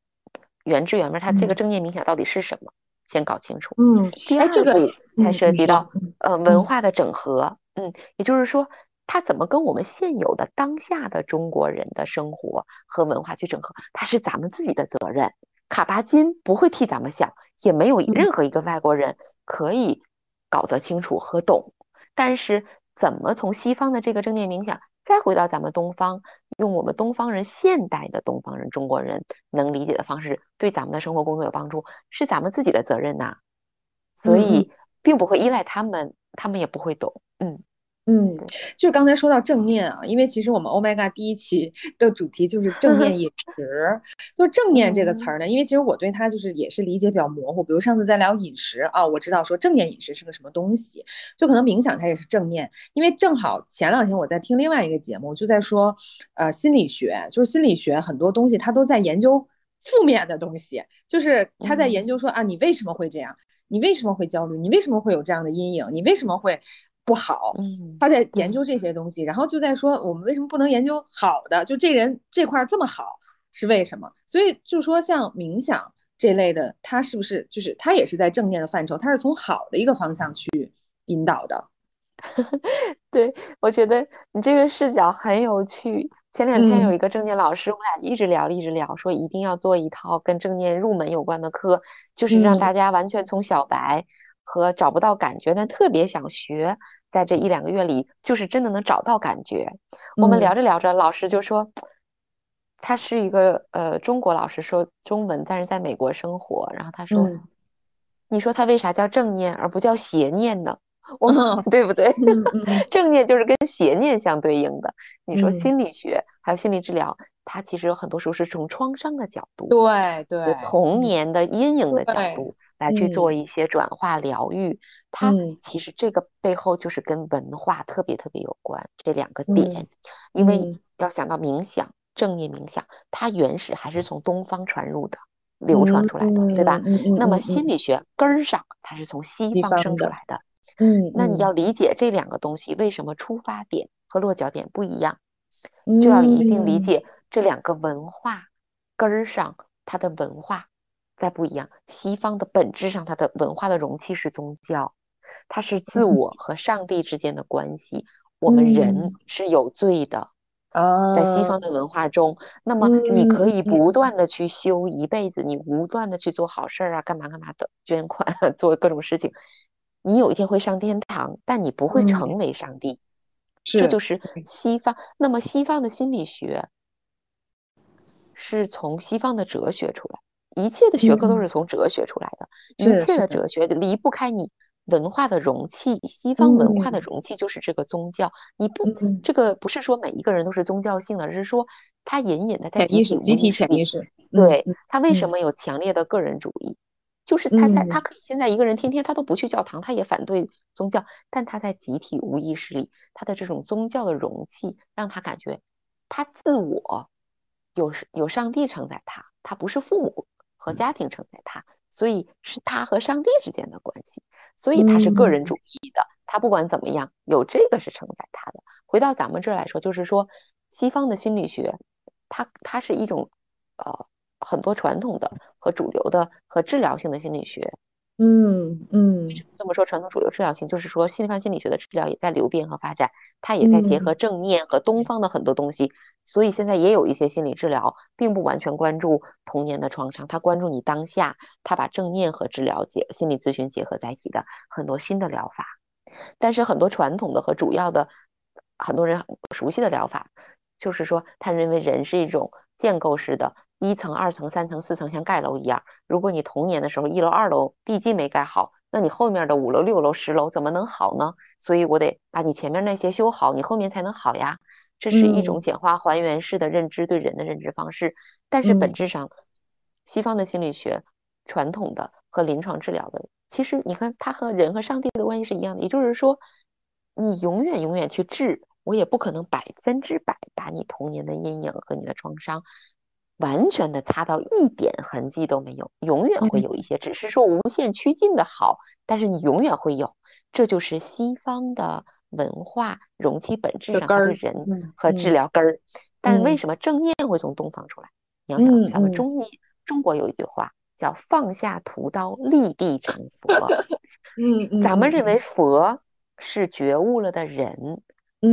原汁原味，它这个正念冥想到底是什么，先搞清楚。嗯，第二步才涉及到呃文化的整合。嗯，也就是说，它怎么跟我们现有的当下的中国人的生活和文化去整合，它是咱们自己的责任。卡巴金不会替咱们想，也没有任何一个外国人可以搞得清楚和懂。但是，怎么从西方的这个正念冥想再回到咱们东方，用我们东方人现代的东方人中国人能理解的方式，对咱们的生活工作有帮助，是咱们自己的责任呐。所以，并不会依赖他们，他们也不会懂。嗯。嗯，就是刚才说到正念啊，因为其实我们 Oh My God 第一期 的主题就是正念饮 食。就正念这个词儿呢，因为其实我对它就是也是理解比较模糊。比如上次在聊饮食啊，我知道说正念饮食是个什么东西，就可能冥想它也是正念。因为正好前两天我在听另外一个节目，就在说，呃，心理学，就是心理学很多东西它都在研究负面的东西，就是他在研究说啊，你为什么会这样？你为什么会焦虑？你为什么会有这样的阴影？你为什么会？不好，他在研究这些东西，然后就在说我们为什么不能研究好的？就这人这块这么好是为什么？所以就说像冥想这类的，它是不是就是它也是在正面的范畴？它是从好的一个方向去引导的。对，我觉得你这个视角很有趣。前两天有嗯一个正念老师，我俩一直聊，一直聊，说一定要做一套跟正念入门有关的课，就是让嗯大家完全从小白和找不到感觉，但特别想学，在这一两个月里，就是真的能找到感觉。我们嗯聊着聊着，老师就说，他是一个呃中国老师，说中文，但是在美国生活。然后他说，嗯你说他为啥叫正念而不叫邪念呢？我对不对？嗯嗯 正念就是跟邪念相对应的。你说嗯，心理学还有心理治疗，它其实有很多时候是从创伤的角度，对对，有童嗯年的阴影的角，度来去做嗯一些转化疗愈。它嗯其实这个背后就是跟文化特别特别有关这两个点，嗯因为嗯要想到冥想，正念冥想，它原始还是从东方传入的。流传出来的，对吧？嗯嗯那么心理学根儿上它是从西西方生，出来的，嗯那你要嗯理解这两个东西为什么出发点和落脚点不一样，就要一定理嗯解这两个文化根儿上它的文化在不一样。西方的本质上，它的文化的容器是宗教，它是自我和上帝之间的关系。我们人嗯是有罪的，在西啊方的文化中，那么嗯你可以嗯不断的去修一辈子，你不断的去做好事儿啊，干嘛干嘛的，捐款啊，做各种事情，你有一天会上天堂，但你不会嗯成为上帝。这就是西方。那么西方的心理学是从西方的哲学出来，一切的学科都嗯。是从哲学出来的，一切的哲学离不开你文化的容器。西方文化的嗯。容器就是这个宗教，你不嗯。这个不是说每一个人都是宗教性的，而是说他隐隐的在集体集体潜意意识。对，嗯他为什嗯。么有强烈的个人主义？就是他在他嗯可以现在一个人天天他都不去教堂，他也反对宗教，但他在集体无意识里，他的这种宗教的容器让他感觉他自我有是有上帝承载他，他不是父母和家庭承载他，所以是他和上帝之间的关系，所以他是个人嗯主义的，他不管怎么样有这个是承载他的。回到咱们这儿来说，就是说西方的心理学，它它是一种呃很多传统的和主流的和治疗性的心理学。嗯嗯这么说，传统主流治疗性就是说，西方心理学的治疗也在流变和发展，它也在结合嗯正念和东方的很多东西。所以现在也有一些心理治疗，并不完全关注童年的创伤，它关注你当下，它把正念和治疗结心理咨询结合在一起的很多新的疗法。但是很多传统的和主要的很多人熟悉的疗法，就是说他认为人是一种建构式的，一层、二层、三层、四层，像盖楼一样。如果你童年的时候一楼、二楼地基没盖好，那你后面的五楼、六楼、十楼怎么能好呢？所以我得把你前面那些修好，你后面才能好呀。这是一种嗯简化还原式的认知对人的认知方式，但是本嗯质上，西方的心理学传统的和临床治疗的，其实你看它和人和上帝的关系是一样的，也就是说，你永远永远去治，我也不可能百分之百把你童年的阴影和你的创伤完全的擦到一点痕迹都没有，永远会嗯有一些，只是说无限趋近的好，但是你永远会有，这就是西方的文化容器本质上的人嗯和治嗯疗根儿。但为嗯什么正念会从东方出来？你要想，咱们中医中国有一句话叫“放下屠刀，立地成佛 ”。嗯嗯咱们认为嗯佛是觉悟了的人，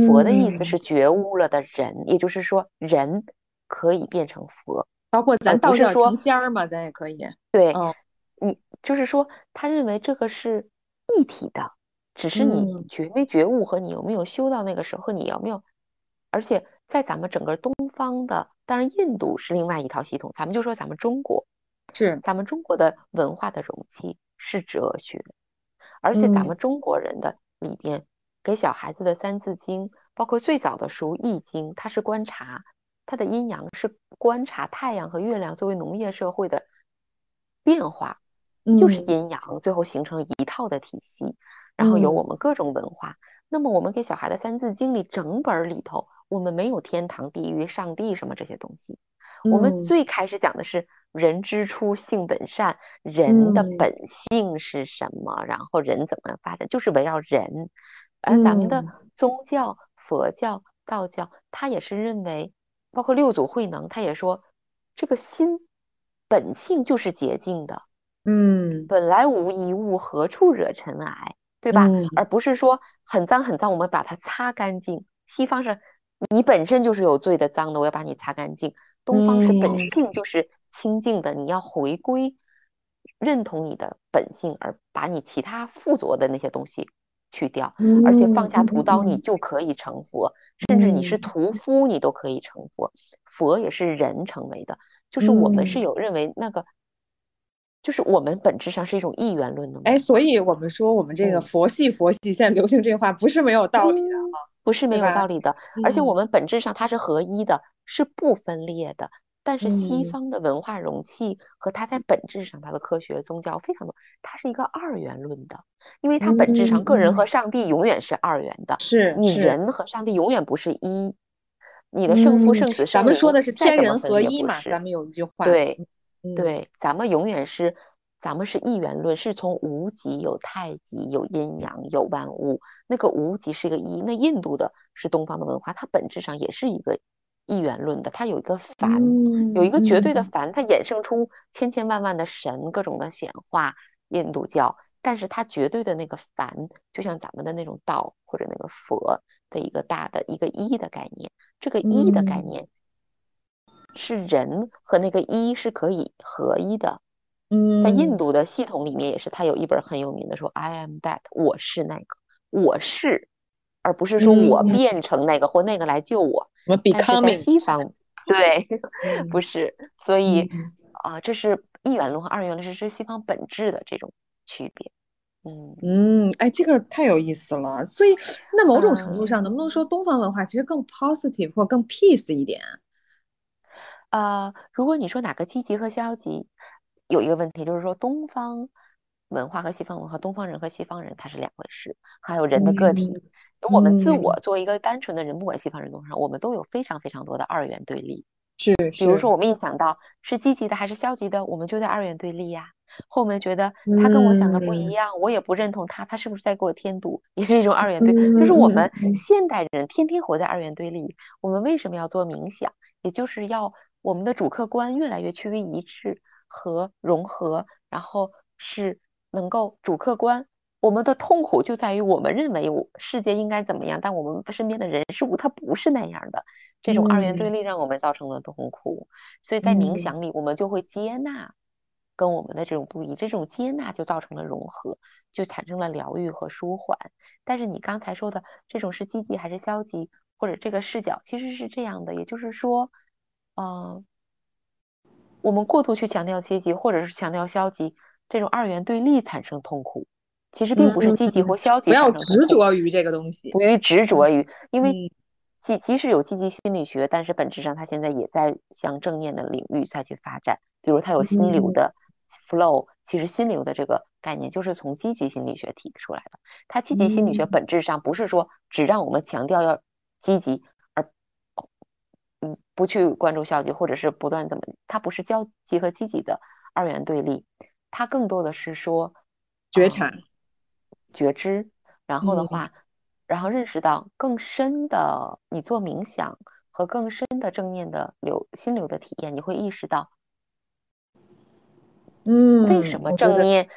佛的意思嗯。是觉悟了的人，也就是说人可以变成佛，包括咱道教成说仙儿嘛，咱也可以。对哦你就是说他认为这个是一体的，只是你嗯。觉没觉悟和你有没有修到那个时候，你有没有，而且在咱们整个东方的，当然印度是另外一套系统，咱们就说咱们中国，是。咱们中国的文化的容器是哲学，而且咱嗯。们中国人的里边给小孩子的《三字经》，包括最早的书《易经》，它是观察它的阴阳，是观察太阳和月亮作为农业社会的变化，就是嗯阴阳，最后形成一套的体系，然后有我嗯们各种文化。那么我们给小孩的《三字经》里整本儿里头，我们没有天堂、地狱、上帝什么这些东西。我们嗯最开始讲的是人之初性本善，人的嗯本性是什么，然后人怎么发展，就是围绕人。而咱们的嗯宗教、佛教、道教，他也是认为，包括六祖慧能，他也说，这个心本性就是洁净的，嗯本来无一物，何处惹尘埃，对吧？嗯而不是说很脏很脏，我们把它擦干净。西方是你本身就是有罪的、脏的，我要把你擦干净。东方是本性就是清净的，你要回归，认同你的本性，而把你其他附着的那些东西去掉，而且放下屠刀，你就可以成佛。甚至你是屠夫，你都可以成佛。佛也是人成为的，就是我们是有认为那个。就是我们本质上是一种一元论的，哎，所以我们说我们这个佛系佛系，现在流行这句话不是没有道理的啊不是没有道理的。而且我们本质上它是合一的，是不分裂的。但是西方的文化容器和它在本质上，它的科学宗教非常多，它是一个二元论的，因为它本质上个人和上帝永远是二元的，是你人和上帝永远不是一，你的圣父圣子咱们说的是天人合一嘛，咱们有一句话，对。对，咱们永远是，咱们是一元论，是从无极有太极，有阴阳，有万物。那个无极是一个一，那印度的是东方的文化，它本质上也是一个一元论的，它有一个凡，有一个绝对的凡，它衍生出千千万万的神，各种的显化。印度教，但是它绝对的那个凡，就像咱们的那种道或者那个佛的一个大的一个一的概念，这个一的概念。是人和那个一是可以合一的，嗯，在印度的系统里面也是，他有一本很有名的说，I am that，我是那个，我是，而不是说我变成那个或那个来救我。我 becoming 西方，对，不是，所以啊，这是一元论和二元论是是西方本质的这种区别。嗯嗯，哎，这个太有意思了。所以那某种程度上，能不能说东方文化其实更 positive 或更 peace 一点？呃，如果你说哪个积极和消极，有一个问题就是说，东方文化和西方文化，东方人和西方人它是两回事。还有人的个体，我们自我作为一个单纯的人，不管西方人、东方人，我们都有非常非常多的二元对立。是，比如说我们一想到是积极的还是消极的，我们就在二元对立呀。后面觉得他跟我想的不一样，我也不认同他，他是不是在给我添堵，也是一种二元对。就是我们现代人天天活在二元对立。我们为什么要做冥想？也就是要。我们的主客观越来越趋于一致和融合，然后是能够主客观。我们的痛苦就在于我们认为世界应该怎么样，但我们身边的人事物它不是那样的。这种二元对立让我们造成了痛苦。所以在冥想里，我们就会接纳跟我们的这种不一，这种接纳就造成了融合，就产生了疗愈和舒缓。但是你刚才说的这种是积极还是消极，或者这个视角其实是这样的，也就是说。嗯，我们过度去强调积极，或者是强调消极，这种二元对立产生痛苦。其实并不是积极或消极不要执着于这个东西，不于执着于，因为即即使有积极心理学，但是本质上它现在也在向正念的领域再去发展。比如它有心流的 flow，其实心流的这个概念就是从积极心理学提出来的。它积极心理学本质上不是说只让我们强调要积极。而不去关注消极，或者是不断怎么，它不是消极和积极的二元对立，它更多的是说觉察、觉知，然后的话，然后认识到更深的，你做冥想和更深的正念的流心流的体验，你会意识到，嗯，为什么正念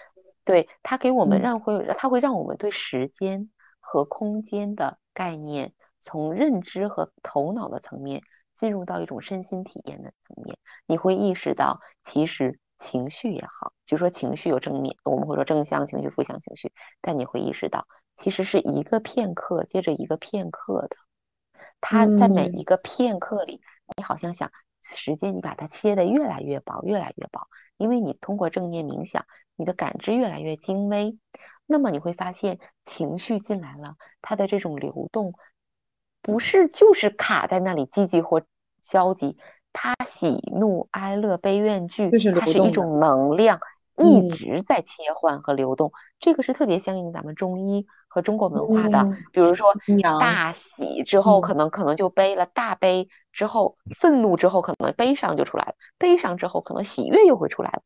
对它给我们让会，它会让我们对时间和空间的概念，从认知和头脑的层面。进入到一种身心体验的层面，你会意识到，其实情绪也好，就说情绪有正面，我们会说正向情绪、负向情绪，但你会意识到，其实是一个片刻接着一个片刻的，它在每一个片刻里，你好像想时间，你把它切得越来越薄，越来越薄，因为你通过正念冥想，你的感知越来越精微，那么你会发现情绪进来了，它的这种流动。不是，就是卡在那里，积极或消极，它喜怒哀乐悲怨惧，它是一种能量，一直在切换和流动。这个是特别相应咱们中医和中国文化的。比如说，大喜之后可能可能就悲了，大悲之后愤怒之后可能悲伤就出来了，悲伤之后可能喜悦又会出来了。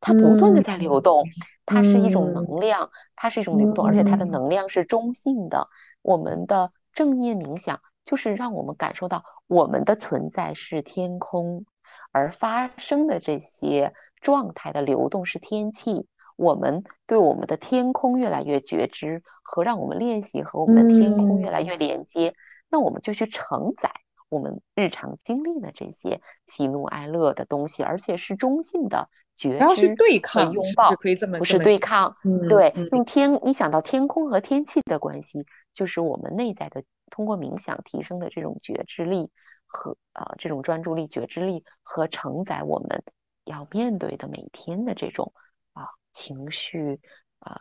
它不断的在流动，它是一种能量，它是一种流动，而且它的能量是中性的。我们的。正念冥想就是让我们感受到我们的存在是天空，而发生的这些状态的流动是天气。我们对我们的天空越来越觉知，和让我们练习和我们的天空越来越连接，那我们就去承载我们日常经历的这些喜怒哀乐的东西，而且是中性的觉知对抗拥抱，不是对抗。对，嗯用天，你想到天空和天气的关系，就是我们内在的通过冥想提升的这种觉知力和呃这种专注力、觉知力和承载我们要面对的每天的这种啊情绪啊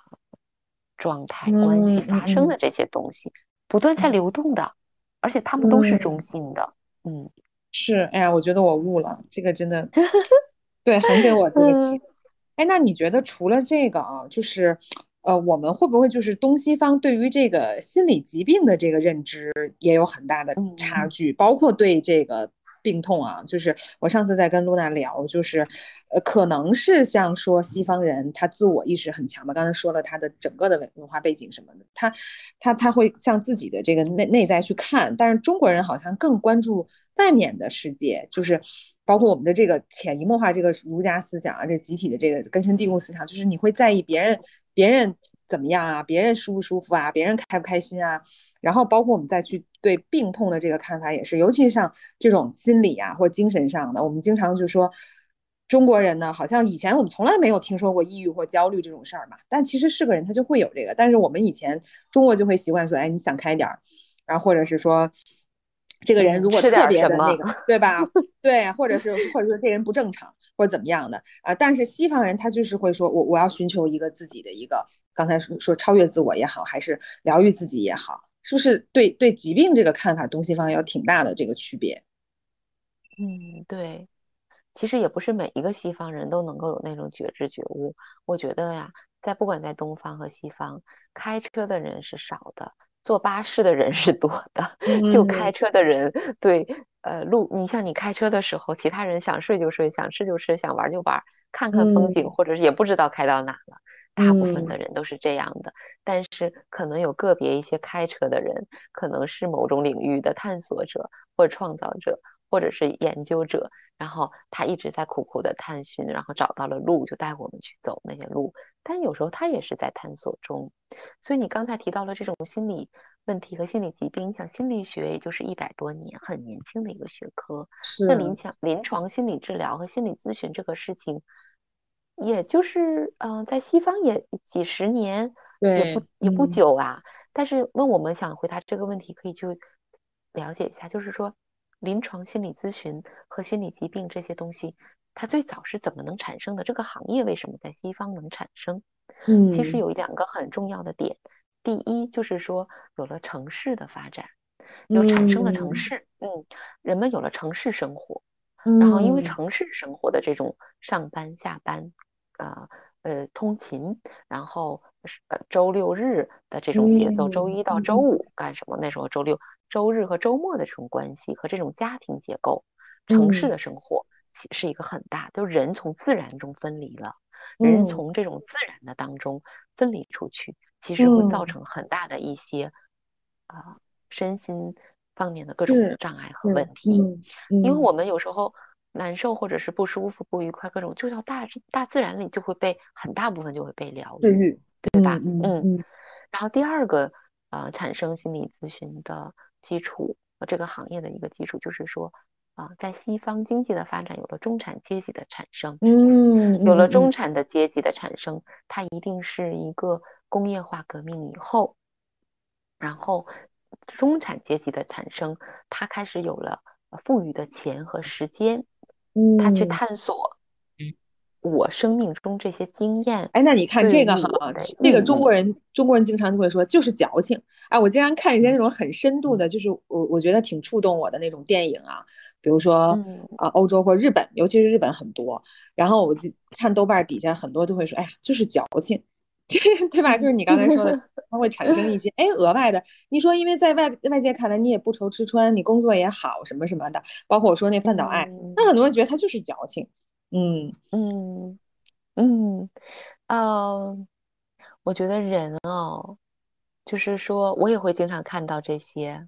状态、关系发生的这些东西，不断在流动的，而且他们都是中性的。嗯，是，哎呀，我觉得我悟了，这个真的，对，很给我这个启。哎，那你觉得除了这个啊，就是，呃，我们会不会就是东西方对于这个心理疾病的这个认知也有很大的差距，包括对这个病痛啊？就是我上次在跟露娜聊，就是，呃，可能是像说西方人他自我意识很强吧，刚才说了他的整个的文文化背景什么的，他他他会向自己的这个内内在去看，但是中国人好像更关注外面的世界，就是。包括我们的这个潜移默化，这个儒家思想啊，这集体的这个根深蒂固思想，就是你会在意别人，别人怎么样啊，别人舒不舒服啊，别人开不开心啊。然后包括我们再去对病痛的这个看法也是，尤其是像这种心理啊或精神上的，我们经常就说中国人呢，好像以前我们从来没有听说过抑郁或焦虑这种事儿嘛，但其实是个人他就会有这个，但是我们以前中国就会习惯说，哎，你想开点儿，然后或者是说。这个人如果特别的那个，对吧？对，或者是或者说这人不正常，或者怎么样的啊？但是西方人他就是会说，我我要寻求一个自己的一个，刚才说说超越自我也好，还是疗愈自己也好，是不是对对疾病这个看法，东西方有挺大的这个区别？嗯，对，其实也不是每一个西方人都能够有那种觉知觉悟。我觉得呀，在不管在东方和西方，开车的人是少的。坐巴士的人是多的，就开车的人对，呃，路，你像你开车的时候，其他人想睡就睡，想吃就吃，想玩就玩，看看风景，或者是也不知道开到哪了。大部分的人都是这样的，但是可能有个别一些开车的人，可能是某种领域的探索者或创造者。或者是研究者，然后他一直在苦苦的探寻，然后找到了路，就带我们去走那些路。但有时候他也是在探索中。所以你刚才提到了这种心理问题和心理疾病，你想心理学，也就是一百多年很年轻的一个学科。那临床临床心理治疗和心理咨询这个事情，也就是嗯，在西方也几十年，也不也不久啊。但是问我们想回答这个问题，可以就了解一下，就是说。临床心理咨询和心理疾病这些东西，它最早是怎么能产生的？这个行业为什么在西方能产生？嗯，其实有两个很重要的点。第一就是说，有了城市的发展，有产生了城市，嗯，人们有了城市生活，然后因为城市生活的这种上班下班，呃呃通勤，然后呃周六日的这种节奏，周一到周五干什么？那时候周六。周日和周末的这种关系和这种家庭结构，城市的生活是一个很大，就人从自然中分离了，人从这种自然的当中分离出去，其实会造成很大的一些啊身心方面的各种障碍和问题。因为我们有时候难受或者是不舒服、不愉快，各种就到大大自然里就会被很大部分就会被疗愈，对吧？嗯。然后第二个呃，产生心理咨询的。基础这个行业的一个基础，就是说，啊，在西方经济的发展有了中产阶级的产生，嗯，有了中产的阶级的产生，它一定是一个工业化革命以后，然后中产阶级的产生，他开始有了富裕的钱和时间，嗯，他去探索。我生命中这些经验，哎，那你看这个哈，这个中国人，中国人经常就会说就是矫情。哎，我经常看一些那种很深度的，就是我我觉得挺触动我的那种电影啊，比如说啊，欧洲或日本，尤其是日本很多。然后我就看豆瓣底下很多都会说，哎呀，就是矫情，对吧？就是你刚才说的，它会产生一些哎额外的。你说，因为在外外界看来你也不愁吃穿，你工作也好，什么什么的，包括我说那饭岛爱，那很多人觉得他就是矫情。嗯嗯嗯，呃，我觉得人哦，就是说我也会经常看到这些，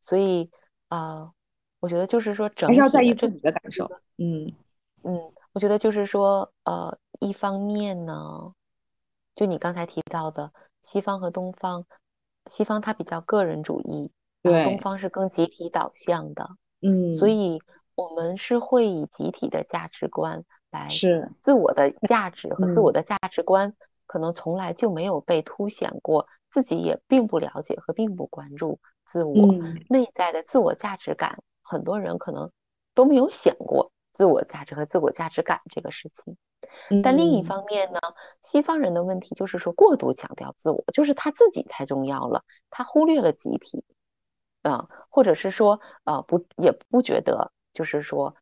所以呃，我觉得就是说整体要在意自己的感受。嗯嗯，我觉得就是说呃，一方面呢，就你刚才提到的西方和东方，西方它比较个人主义，对，东方是更集体导向的，嗯，所以我们是会以集体的价值观来是。自我的价值和自我的价值观，可能从来就没有被凸显过，自己也并不了解和并不关注自我内在的自我价值感，很多人可能都没有想过自我价值和自我价值感这个事情。但另一方面呢，西方人的问题就是说过度强调自我，就是他自己太重要了，他忽略了集体，啊，或者是说，呃，不，也不觉得，就是说，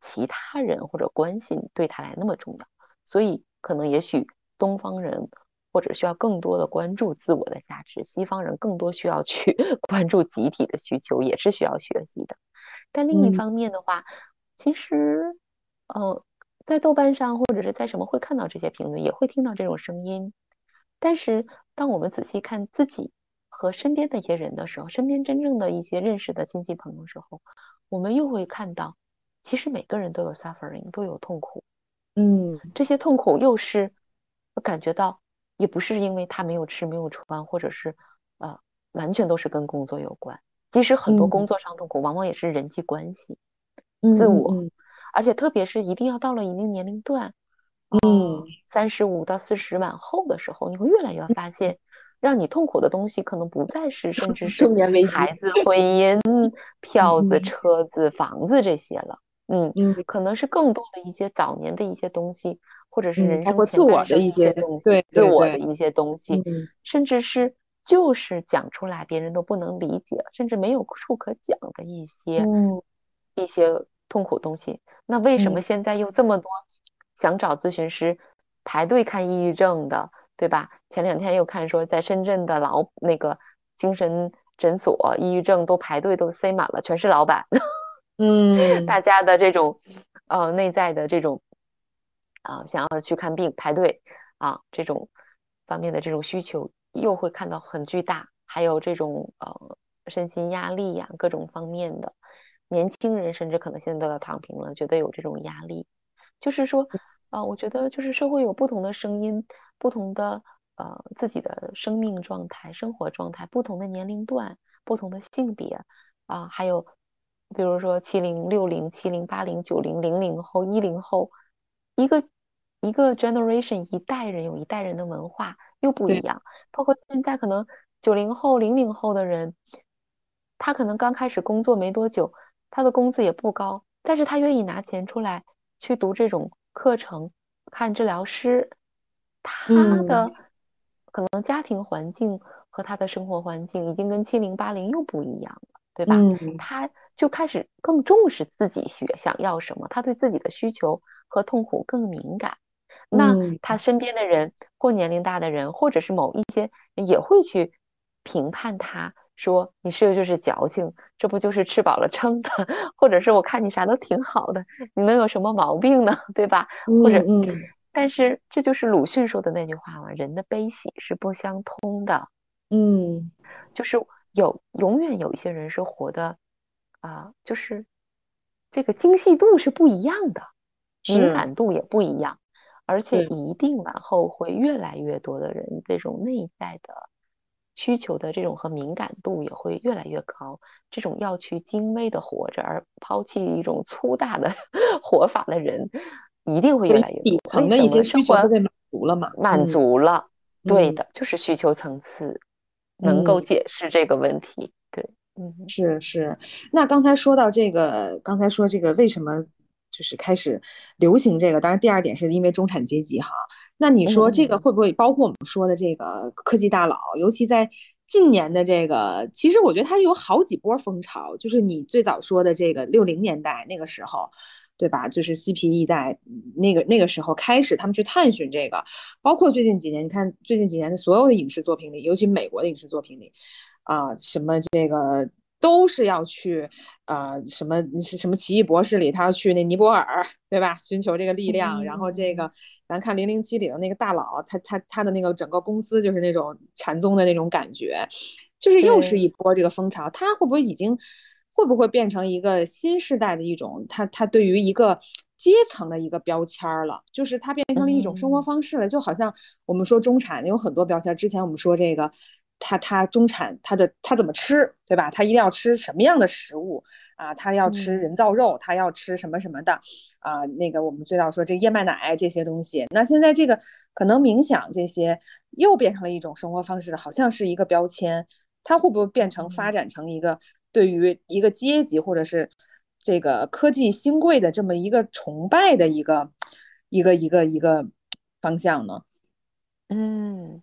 其他人或者关系对他来那么重要，所以可能也许东方人或者需要更多的关注自我的价值，西方人更多需要去 关注集体的需求，也是需要学习的。但另一方面的话，其实，呃。在豆瓣上或者是在什么会看到这些评论，也会听到这种声音。但是，当我们仔细看自己和身边的一些人的时候，身边真正的一些认识的亲戚朋友时候，我们又会看到，其实每个人都有 suffering，都有痛苦。嗯，这些痛苦又是感觉到，也不是因为他没有吃没有穿，或者是呃完全都是跟工作有关。其实很多工作上痛苦，往往也是人际关系、自我。而且特别是一定要到了一定年龄段，嗯，三十五到四十往后的时候，你会越来越发现，让你痛苦的东西可能不再是，甚至是孩子、婚姻、票子、车子、房子这些了，嗯嗯，可能是更多的一些早年的一些东西，或者是人生前半生一些东西，自我的一些东。西，甚至是就是讲出来别人都不能理解，甚至没有处可讲的一些一些。痛苦东西，那为什么现在又这么多想找咨询师排队看抑郁症的，对吧？前两天又看说，在深圳的老那个精神诊所，抑郁症都排队都塞满了，全是老板。嗯，大家的这种呃内在的这种啊想要去看病排队啊这种方面的这种需求又会看到很巨大，还有这种呃身心压力呀各种方面的。年轻人甚至可能现在都要躺平了，觉得有这种压力。就是说，呃，我觉得就是社会有不同的声音，不同的呃自己的生命状态、生活状态，不同的年龄段、不同的性别啊，还有比如说七零、六零、七零、八零、九零、零零后、一零后，一个一个 generation 一代人有一代人的文化又不一样。包括现在可能九零后、零零后的人，他可能刚开始工作没多久。他的工资也不高，但是他愿意拿钱出来去读这种课程，看治疗师。他的可能家庭环境和他的生活环境已经跟七零八零又不一样了，对吧？他就开始更重视自己学想要什么，他对自己的需求和痛苦更敏感。那他身边的人或年龄大的人，或者是某一些也会去评判他。说你是不是就是矫情？这不就是吃饱了撑的？或者是我看你啥都挺好的，你能有什么毛病呢？对吧？或者，但是这就是鲁迅说的那句话嘛：人的悲喜是不相通的。嗯，就是有永远有一些人是活的啊，就是这个精细度是不一样的，敏感度也不一样，而且一定往后会越来越多的人这种内在的。需求的这种和敏感度也会越来越高，这种要去精微的活着，而抛弃一种粗大的 活法的人，一定会越来越多。底层的一些需求被满足了嘛？满足了，对的，就是需求层次能够解释这个问题。对，嗯，是是。那刚才说到这个，刚才说这个为什么就是开始流行这个？当然，第二点是因为中产阶级哈。那你说这个会不会包括我们说的这个科技大佬？尤其在近年的这个，其实我觉得它有好几波风潮。就是你最早说的这个六零年代那个时候，对吧？就是嬉皮一代那个那个时候开始，他们去探寻这个。包括最近几年，你看最近几年的所有的影视作品里，尤其美国的影视作品里，啊，什么这个。都是要去，呃，什么什么奇异博士里，他要去那尼泊尔，对吧？寻求这个力量。然后这个，咱看零零七里的那个大佬，他他他的那个整个公司就是那种禅宗的那种感觉，就是又是一波这个风潮。他会不会已经，会不会变成一个新时代的一种，他他对于一个阶层的一个标签了？就是它变成了一种生活方式了，就好像我们说中产有很多标签。之前我们说这个。他他中产他的他怎么吃，对吧？他一定要吃什么样的食物啊？他要吃人造肉，他要吃什么什么的啊？那个我们最早说这燕麦奶这些东西，那现在这个可能冥想这些又变成了一种生活方式，好像是一个标签，它会不会变成发展成一个对于一个阶级或者是这个科技新贵的这么一个崇拜的一个一个一个一个方向呢？嗯。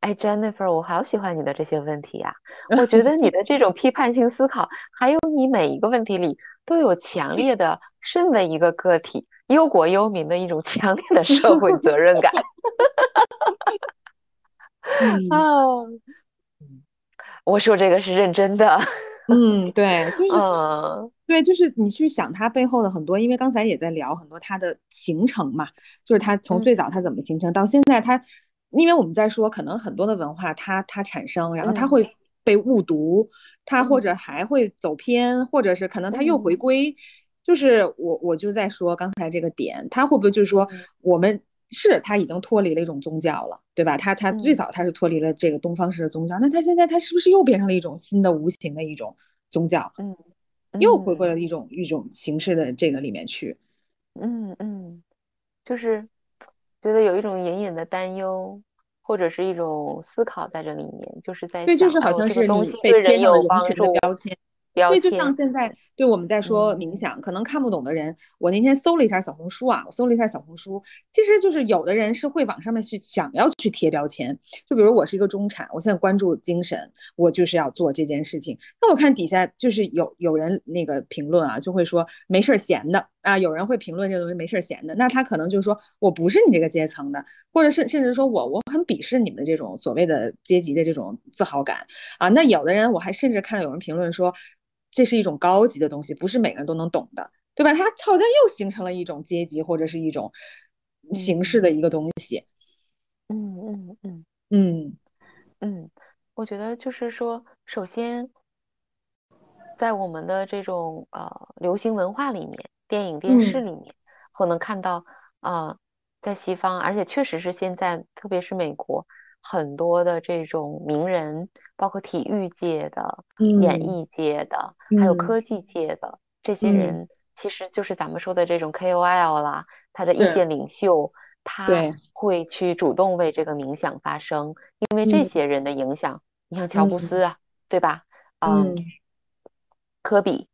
哎，Jennifer，我好喜欢你的这些问题呀！我觉得你的这种批判性思考，还有你每一个问题里都有强烈的，身为一个个体忧国忧民的一种强烈的社会责任感。啊，我说这个是认真的。嗯，对，就是，对，就是你去想它背后的很多，因为刚才也在聊很多它的形成嘛，就是它从最早它怎么形成到现在它。因为我们在说，可能很多的文化它它产生，然后它会被误读，它或者还会走偏，或者是可能它又回归。就是我我就在说刚才这个点，它会不会就是说我们是它已经脱离了一种宗教了，对吧？它它最早它是脱离了这个东方式的宗教，那它现在它是不是又变成了一种新的无形的一种宗教？嗯，又回归了一种一种形式的这个里面去。嗯嗯，就是。觉得有一种隐隐的担忧，或者是一种思考在这里面，就是在对，就是好像是你被贴上了人群的标签。对，就像现在，对我们在说冥想，可能看不懂的人，我那天搜了一下小红书啊，我搜了一下小红书，其实就是有的人是会往上面去想要去贴标签，就比如我是一个中产，我现在关注精神，我就是要做这件事情。那我看底下就是有有人那个评论啊，就会说没事儿闲的啊，有人会评论这个东西没事儿闲的，那他可能就是说我不是你这个阶层的，或者是甚至说我我很鄙视你们的这种所谓的阶级的这种自豪感啊。那有的人我还甚至看到有人评论说。这是一种高级的东西，不是每个人都能懂的，对吧？它好像又形成了一种阶级或者是一种形式的一个东西。嗯嗯嗯嗯嗯，我觉得就是说，首先，在我们的这种呃流行文化里面，电影、电视里面，我能看到啊，在西方，而且确实是现在，特别是美国。很多的这种名人，包括体育界的、演艺界的，还有科技界的这些人，其实就是咱们说的这种 KOL 啦，他的意见领袖，他会去主动为这个冥想发声，因为这些人的影响，你像乔布斯啊，对吧？嗯，科比，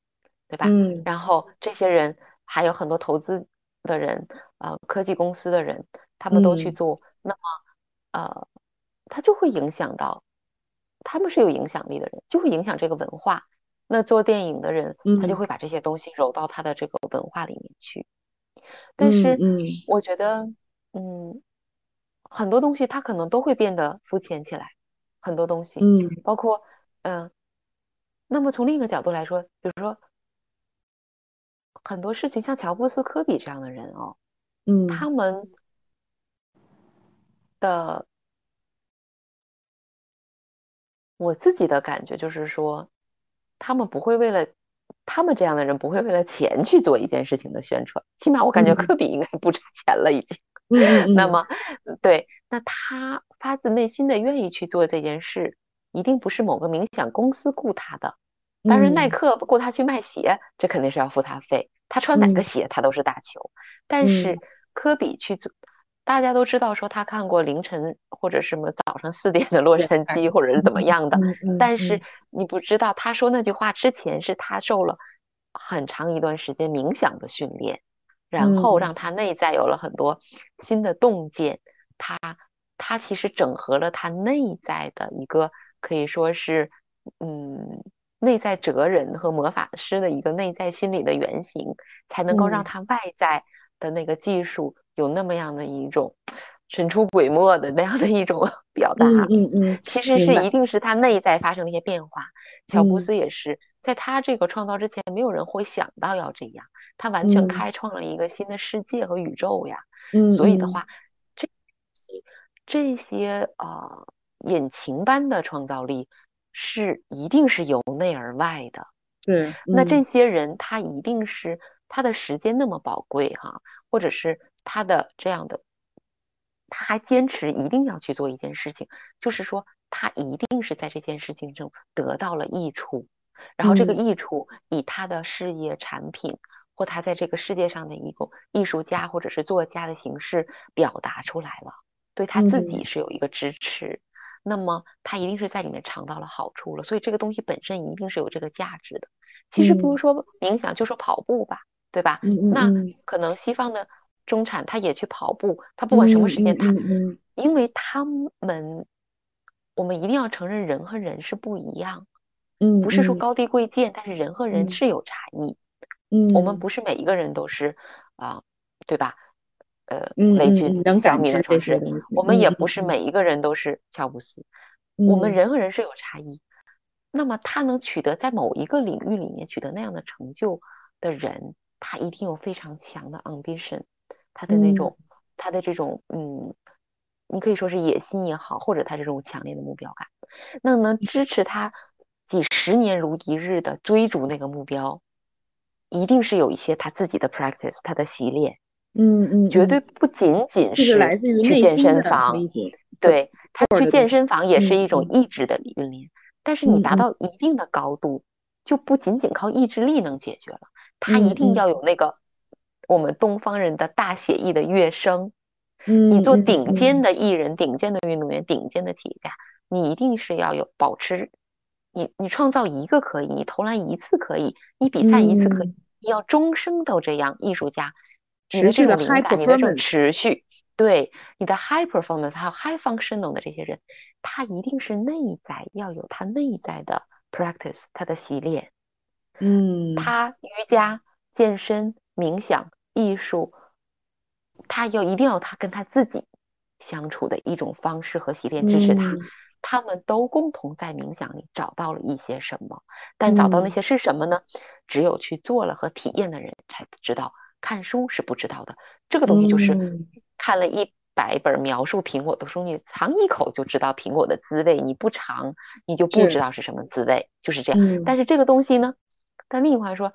对吧？嗯，然后这些人还有很多投资的人，呃，科技公司的人，他们都去做，那么，呃。他就会影响到，他们是有影响力的人，就会影响这个文化。那做电影的人，他就会把这些东西揉到他的这个文化里面去。但是，我觉得，嗯，很多东西它可能都会变得肤浅起来，很多东西，嗯，包括，嗯，那么从另一个角度来说，比如说很多事情，像乔布斯、科比这样的人哦，嗯，他们的。我自己的感觉就是说，他们不会为了他们这样的人不会为了钱去做一件事情的宣传。起码我感觉科比应该不差钱了已经。那么，对，那他发自内心的愿意去做这件事，一定不是某个冥想公司雇他的。当然，耐克雇他去卖鞋，这肯定是要付他费。他穿哪个鞋，他都是大球。但是科比去做。大家都知道，说他看过凌晨或者什么早上四点的洛杉矶，或者是怎么样的。但是你不知道，他说那句话之前是他受了很长一段时间冥想的训练，然后让他内在有了很多新的洞见。他他其实整合了他内在的一个可以说是嗯内在哲人和魔法师的一个内在心理的原型，才能够让他外在的那个技术。有那么样的一种神出鬼没的那样的一种 表达，嗯嗯嗯，其实是一定是他内在发生了一些变化。乔布斯也是在他这个创造之前，没有人会想到要这样，他完全开创了一个新的世界和宇宙呀。嗯，所以的话，这些这些呃引擎般的创造力是一定是由内而外的。对，那这些人他一定是他的时间那么宝贵哈，或者是。他的这样的，他还坚持一定要去做一件事情，就是说他一定是在这件事情中得到了益处，然后这个益处以他的事业产品或他在这个世界上的一个艺术家或者是作家的形式表达出来了，对他自己是有一个支持，那么他一定是在里面尝到了好处了，所以这个东西本身一定是有这个价值的。其实不如说冥想，就说跑步吧，对吧？那可能西方的中产他也去跑步，他不管什么时间，他因为他们。我们一定要承认，人和人是不一样，嗯，不是说高低贵贱，但是人和人是有差异，嗯，我们不是每一个人都是啊，对吧？呃，雷军、小米的创始人，我们也不是每一个人都是乔布斯，我们人和人是有差异。那么他能取得在某一个领域里面取得那样的成就的人，他一定有非常强的 ambition，他的那种，他的这种，嗯。你可以说是野心也好，或者他这种强烈的目标感，那能支持他几十年如一日的追逐那个目标，一定是有一些他自己的 practice，他的习练，嗯嗯，绝对不仅仅是去健身房，对他去健身房也是一种意志的训练，但是你达到一定的高度，就不仅仅靠意志力能解决了，他一定要有那个我们东方人的大写意的乐声。你做顶尖的艺人、顶尖的运动员、顶尖的企业家，你一定是要有保持，你你创造一个可以，你投篮一次可以，你比赛一次可以，你要终生都这样。艺术家，持续的 high performance，持续对你的 high performance，还有 high functional 的这些人，他一定是内在要有他内在的 practice，他的习练，嗯，他瑜伽、健身、冥想、艺术。他要一定要他跟他自己相处的一种方式和习练支持他，他们都共同在冥想里找到了一些什么，但找到那些是什么呢？只有去做了和体验的人才知道，看书是不知道的。这个东西就是看了一百本描述苹果的书，你尝一口就知道苹果的滋味，你不尝你就不知道是什么滋味，就是这样。但是这个东西呢，但另一话说，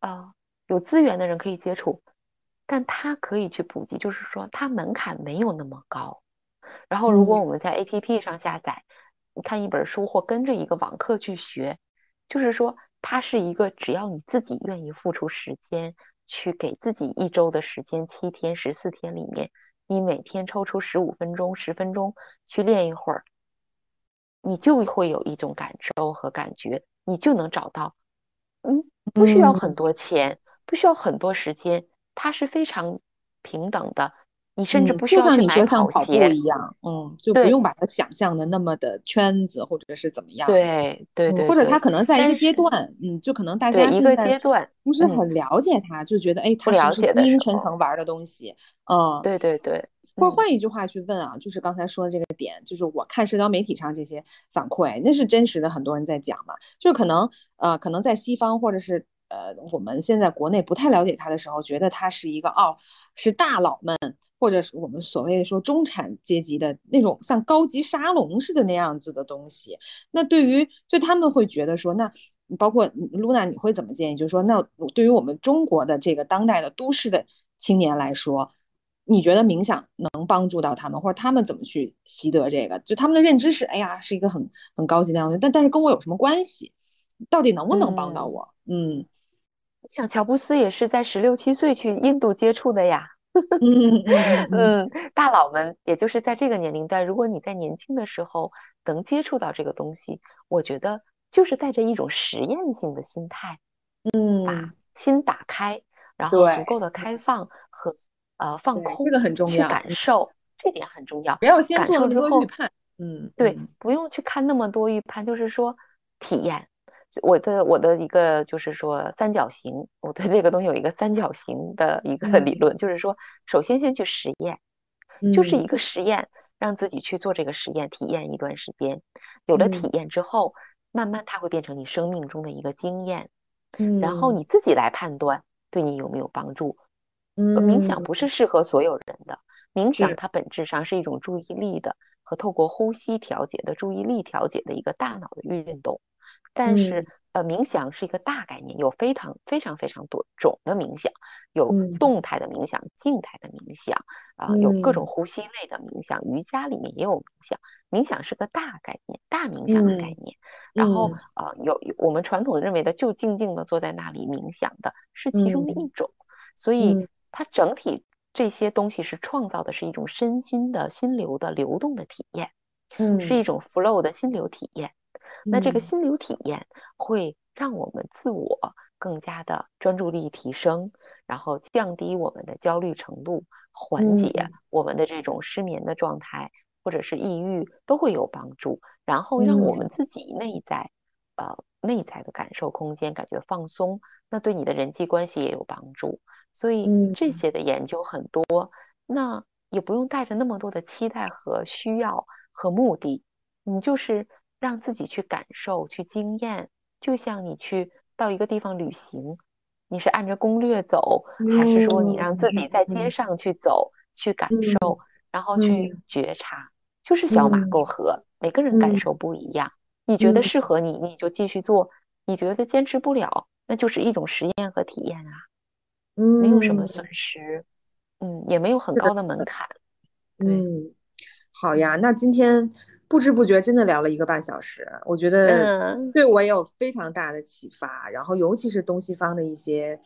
啊，有资源的人可以接触。但他可以去普及，就是说他门槛没有那么高。然后，如果我们在 APP 上下载，看一本书或跟着一个网课去学，就是说它是一个只要你自己愿意付出时间，去给自己一周的时间，七天、十四天里面，你每天抽出十五分钟、十分钟去练一会儿，你就会有一种感受和感觉，你就能找到，嗯，不需要很多钱，不需要很多时间。它是非常平等的，你甚至不需要去买跑鞋一样，嗯，就不用把它想象的那么的圈子或者是怎么样。对对对，或者他可能在一个阶段，嗯，就可能大家一个阶段不是很了解他，就觉得哎，他是不是纯纯玩的东西？嗯，对对对。或者换一句话去问啊，就是刚才说的这个点，就是我看社交媒体上这些反馈，那是真实的，很多人在讲嘛，就可能呃，可能在西方或者是。呃，我们现在国内不太了解他的时候，觉得他是一个哦，是大佬们，或者是我们所谓的说中产阶级的那种像高级沙龙似的那样子的东西。那对于就他们会觉得说，那包括露娜，你会怎么建议？就是说，那对于我们中国的这个当代的都市的青年来说，你觉得冥想能帮助到他们，或者他们怎么去习得这个？就他们的认知是，哎呀，是一个很很高级的样子，但但是跟我有什么关系？到底能不能帮到我？嗯。像乔布斯也是在十六七岁去印度接触的呀。嗯，大佬们，也就是在这个年龄段，如果你在年轻的时候能接触到这个东西，我觉得就是带着一种实验性的心态，嗯，把心打开，然后足够的开放和呃放空，这个很重要，去感受，这点很重要。不要先做那么多预判，嗯，对，不用去看那么多预判，就是说体验。我的我的一个就是说三角形，我对这个东西有一个三角形的一个理论，就是说，首先先去实验，就是一个实验，让自己去做这个实验，体验一段时间，有了体验之后，慢慢它会变成你生命中的一个经验，然后你自己来判断对你有没有帮助。冥想不是适合所有人的，冥想它本质上是一种注意力的和透过呼吸调节的注意力调节的一个大脑的运动。但是呃，冥想是一个大概念，有非常非常非常多种的冥想，有动态的冥想、静态的冥想啊，有各种呼吸类的冥想，瑜伽里面也有冥想。冥想是个大概念，大冥想的概念。然后呃，有我们传统认为的就静静的坐在那里冥想的是其中的一种，所以它整体这些东西是创造的是一种身心的心流的流动的体验。嗯。是一种 flow 的心流体验，那这个心流体验会让我们自我更加的专注力提升，然后降低我们的焦虑程度，缓解我们的这种失眠的状态或者是抑郁都会有帮助，然后让我们自己内在呃内在的感受空间感觉放松，那对你的人际关系也有帮助，所以这些的研究很多，那也不用带着那么多的期待和需要。和目的，你就是让自己去感受、去经验，就像你去到一个地方旅行，你是按着攻略走，还是说你让自己在街上去走、去感受，然后去觉察？就是小马过河，每个人感受不一样。你觉得适合你，你就继续做；你觉得坚持不了，那就是一种实验和体验啊，没有什么损失，嗯，也没有很高的门槛，对。好呀，那今天不知不觉真的聊了一个半小时，我觉得对我也有非常大的启发。然后，尤其是东西方的一些，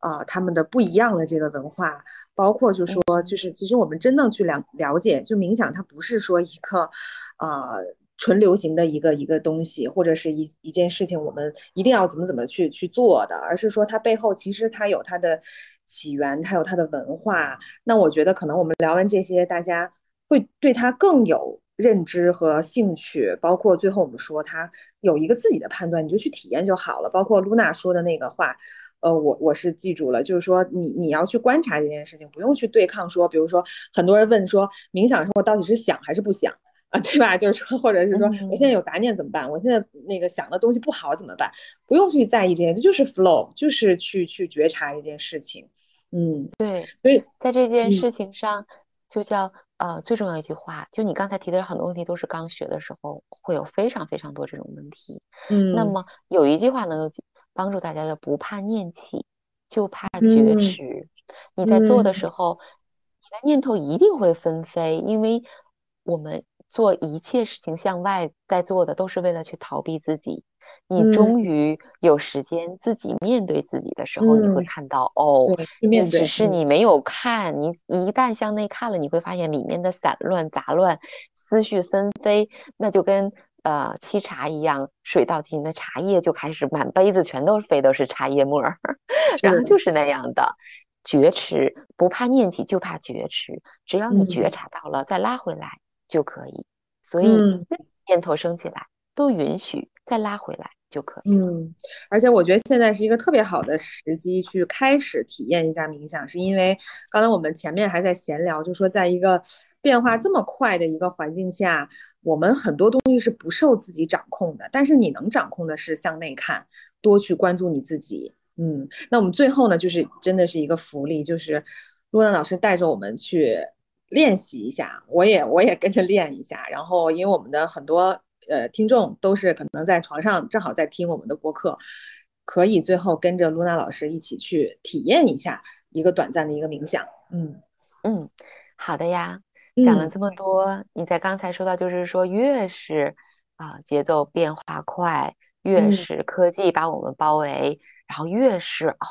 呃，他们的不一样的这个文化，包括就说，就是其实我们真正去了了解，就冥想它不是说一个，呃，纯流行的一个一个东西，或者是一一件事情，我们一定要怎么怎么去去做的，而是说它背后其实它有它的起源，它有它的文化。那我觉得可能我们聊完这些，大家。会对他更有认知和兴趣，包括最后我们说他有一个自己的判断，你就去体验就好了。包括露娜说的那个话，呃，我我是记住了，就是说你你要去观察这件事情，不用去对抗。说，比如说很多人问说，冥想生活到底是想还是不想啊？对吧？就是说，或者是说，我现在有杂念怎么办？我现在那个想的东西不好怎么办？不用去在意这些，就是 flow，就是去去觉察一件事情。嗯，对。所以在这件事情上，就叫。呃，最重要一句话，就你刚才提的很多问题，都是刚学的时候会有非常非常多这种问题。嗯，那么有一句话能够帮助大家，叫不怕念起，就怕觉迟。你在做的时候，你的念头一定会纷飞，因为我们做一切事情向外在做的，都是为了去逃避自己。你终于有时间自己面对自己的时候，你会看到哦，那只是你没有看。你一旦向内看了，你会发现里面的散乱杂乱、思绪纷飞，那就跟呃沏茶一样，水倒进的茶叶就开始满杯子全都飞都是茶叶沫儿，然后就是那样的觉迟，不怕念起，就怕觉迟。只要你觉察到了，再拉回来就可以。所以念头升起来都允许。再拉回来就可以。嗯，而且我觉得现在是一个特别好的时机去开始体验一下冥想，是因为刚才我们前面还在闲聊，就说在一个变化这么快的一个环境下，我们很多东西是不受自己掌控的，但是你能掌控的是向内看，多去关注你自己。嗯，那我们最后呢，就是真的是一个福利，就是陆娜老师带着我们去练习一下，我也我也跟着练一下，然后因为我们的很多。呃，听众都是可能在床上正好在听我们的播客，可以最后跟着露娜老师一起去体验一下一个短暂的一个冥想。嗯嗯，好的呀。讲了这么多，你在刚才说到，就是说越是啊节奏变化快，越是科技把我们包围，然后越是哦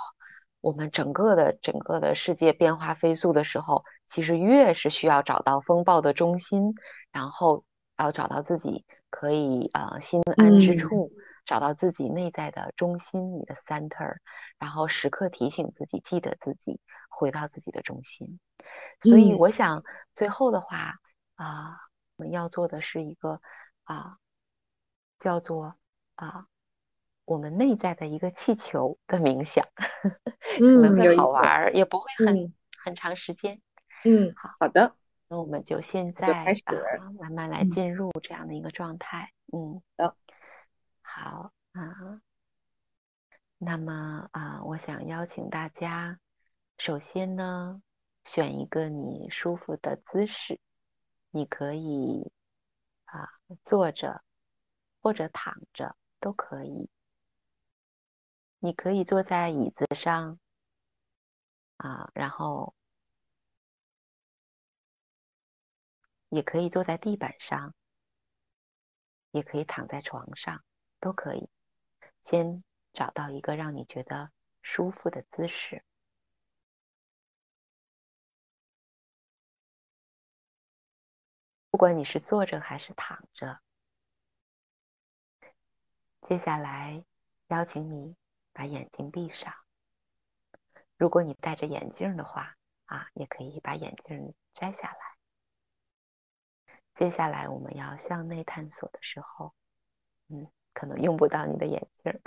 我们整个的整个的世界变化飞速的时候，其实越是需要找到风暴的中心，然后要找到自己。可以呃心安之处，找到自己内在的中心，你的 center，然后时刻提醒自己，记得自己回到自己的中心。所以我想最后的话啊，我们要做的是一个啊，叫做啊我们内在的一个气球的冥想，可能会好玩，也不会很很长时间。嗯，好好的。那我们就现在啊，慢慢来进入这样的一个状态。嗯，好啊。那么啊，我想邀请大家，首先呢，选一个你舒服的姿势，你可以啊坐着或者躺着都可以。你可以坐在椅子上，啊，然后也可以坐在地板上，也可以躺在床上，都可以。先找到一个让你觉得舒服的姿势。不管你是坐着还是躺着，接下来邀请你把眼睛闭上。如果你戴着眼镜的话，啊，也可以把眼镜摘下来。接下来我们要向内探索的时候，嗯，可能用不到你的眼镜。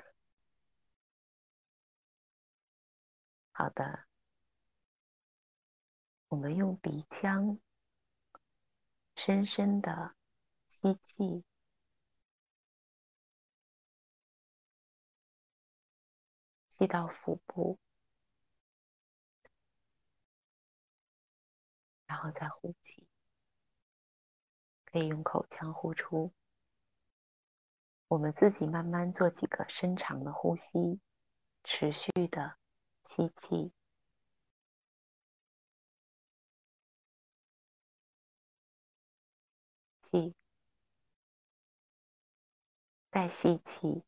好的，我们用鼻腔。深深的吸气，吸到腹部，然后再呼气，可以用口腔呼出。我们自己慢慢做几个深长的呼吸，持续的吸气。气，再吸气，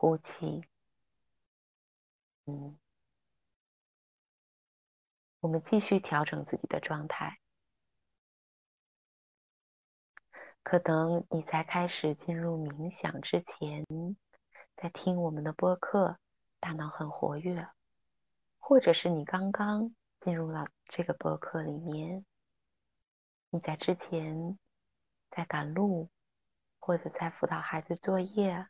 呼气。嗯，我们继续调整自己的状态。可能你才开始进入冥想之前，在听我们的播客，大脑很活跃，或者是你刚刚。进入了这个播客里面，你在之前在赶路，或者在辅导孩子作业，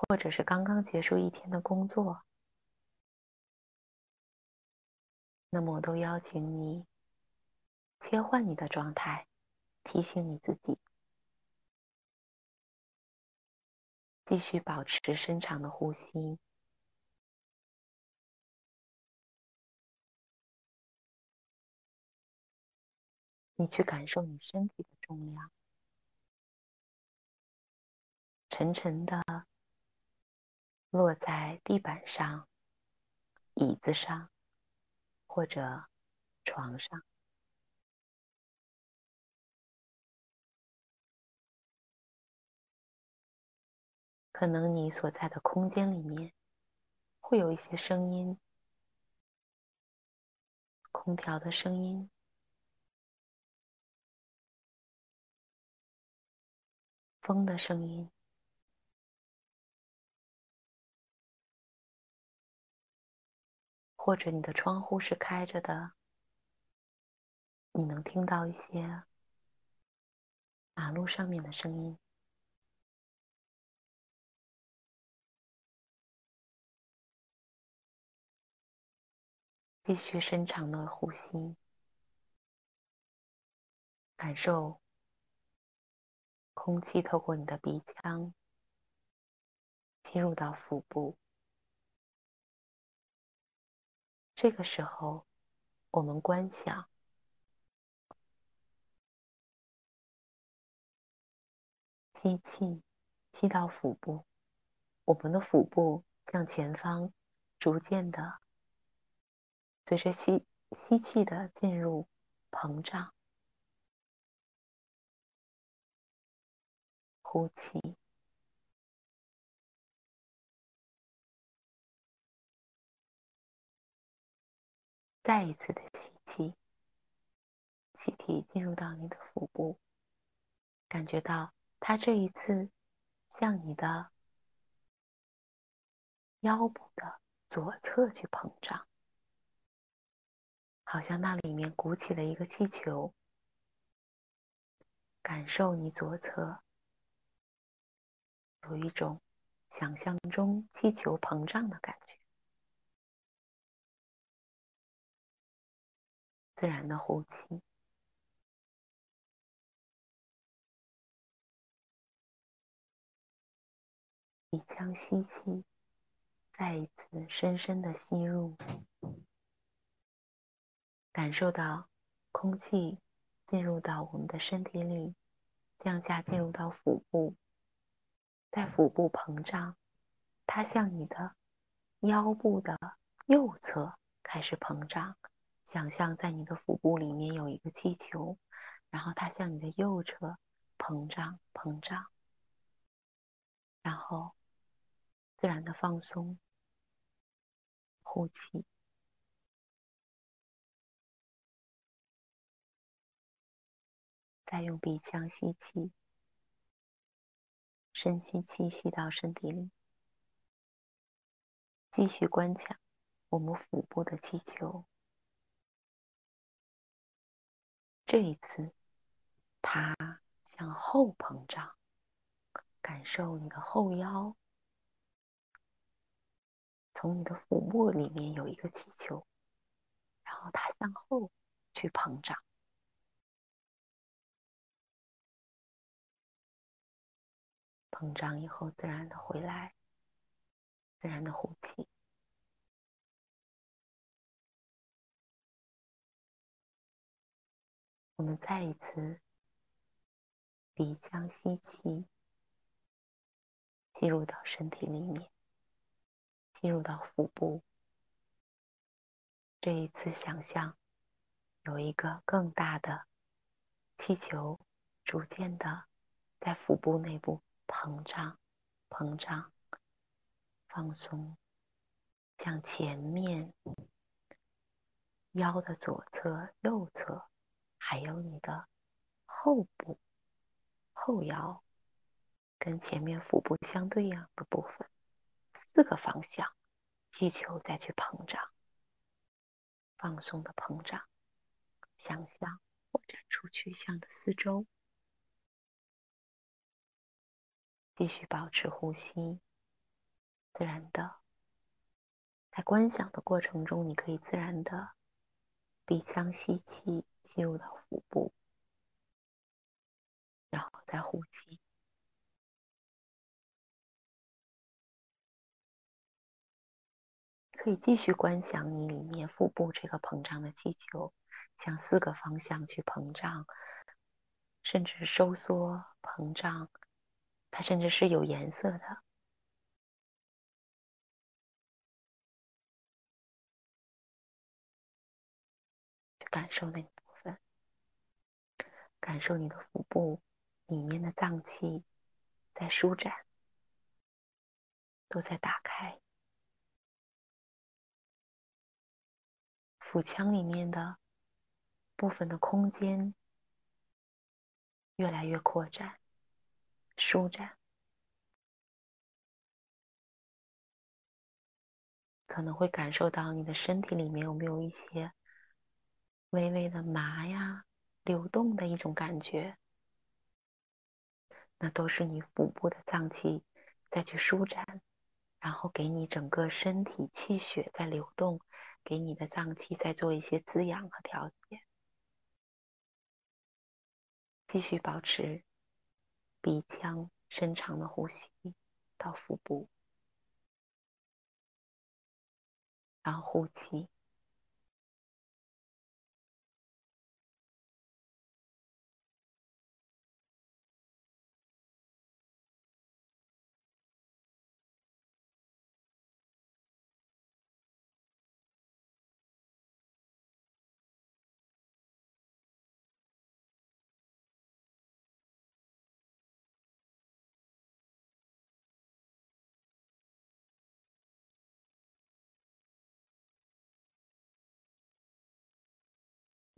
或者是刚刚结束一天的工作，那么我都邀请你切换你的状态，提醒你自己继续保持深长的呼吸。你去感受你身体的重量，沉沉的落在地板上、椅子上或者床上。可能你所在的空间里面会有一些声音，空调的声音。风的声音，或者你的窗户是开着的，你能听到一些马路上面的声音。继续深长的呼吸，感受。空气透过你的鼻腔进入到腹部，这个时候，我们观想吸气，吸到腹部，我们的腹部向前方逐渐的随着吸吸气的进入膨胀。呼气，再一次的吸气，气体进入到你的腹部，感觉到它这一次向你的腰部的左侧去膨胀，好像那里面鼓起了一个气球，感受你左侧。有一种想象中气球膨胀的感觉，自然的呼气，鼻腔吸气，再一次深深的吸入，感受到空气进入到我们的身体里，向下进入到腹部，在腹部膨胀，它向你的腰部的右侧开始膨胀。想象在你的腹部里面有一个气球，然后它向你的右侧膨胀、膨胀，然后自然的放松，呼气。再用鼻腔吸气，深吸气，吸到身体里，继续观想我们腹部的气球。这一次，它向后膨胀，感受你的后腰，从你的腹部里面有一个气球，然后它向后去膨胀。膨胀以后，自然的回来，自然的呼气。我们再一次鼻腔吸气，吸入到身体里面，吸入到腹部。这一次，想象有一个更大的气球，逐渐的在腹部内部。膨胀，膨胀，放松，向前面腰的左侧、右侧，还有你的后部、后腰，跟前面腹部相对应的部分，四个方向，气球再去膨胀，放松的膨胀，想象扩展出去，向的四周。继续保持呼吸，自然的，在观想的过程中，你可以自然的鼻腔吸气，吸入到腹部，然后再呼气。可以继续观想你里面腹部这个膨胀的气球，向四个方向去膨胀，甚至收缩、膨胀。它甚至是有颜色的，去感受那个，感受你的腹部里面的脏器在舒展，都在打开，腹腔里面的部分的空间越来越扩展。舒展，可能会感受到你的身体里面有没有一些微微的麻呀、流动的一种感觉，那都是你腹部的脏器再去舒展，然后给你整个身体气血在流动，给你的脏器在做一些滋养和调节，继续保持。鼻腔深长的呼吸到腹部，然后呼气。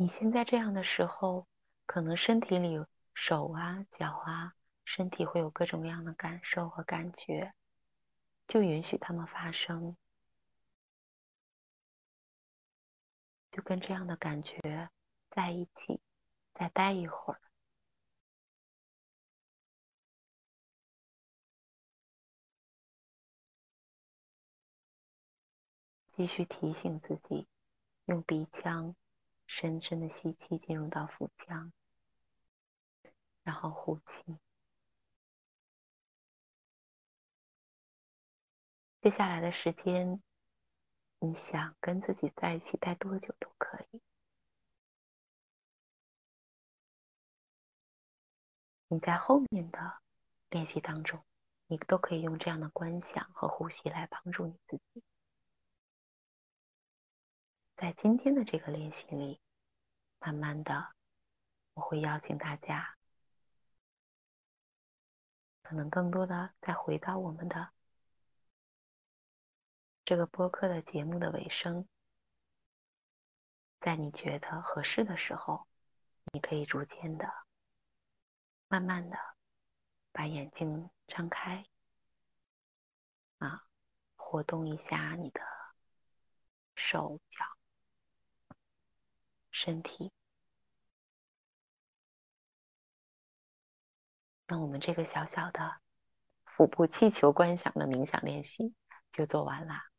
你现在这样的时候，可能身体里手啊、脚啊，身体会有各种各样的感受和感觉，就允许他们发生，就跟这样的感觉在一起，再待一会儿，继续提醒自己，用鼻腔。深深的吸气，进入到腹腔，然后呼气。接下来的时间，你想跟自己在一起待多久都可以。你在后面的练习当中，你都可以用这样的观想和呼吸来帮助你自己。在今天的这个练习里，慢慢的，我会邀请大家，可能更多的再回到我们的这个播客的节目的尾声，在你觉得合适的时候，你可以逐渐的、慢慢的把眼睛张开，啊，活动一下你的手脚。身体，那我们这个小小的腹部气球观想的冥想练习就做完了。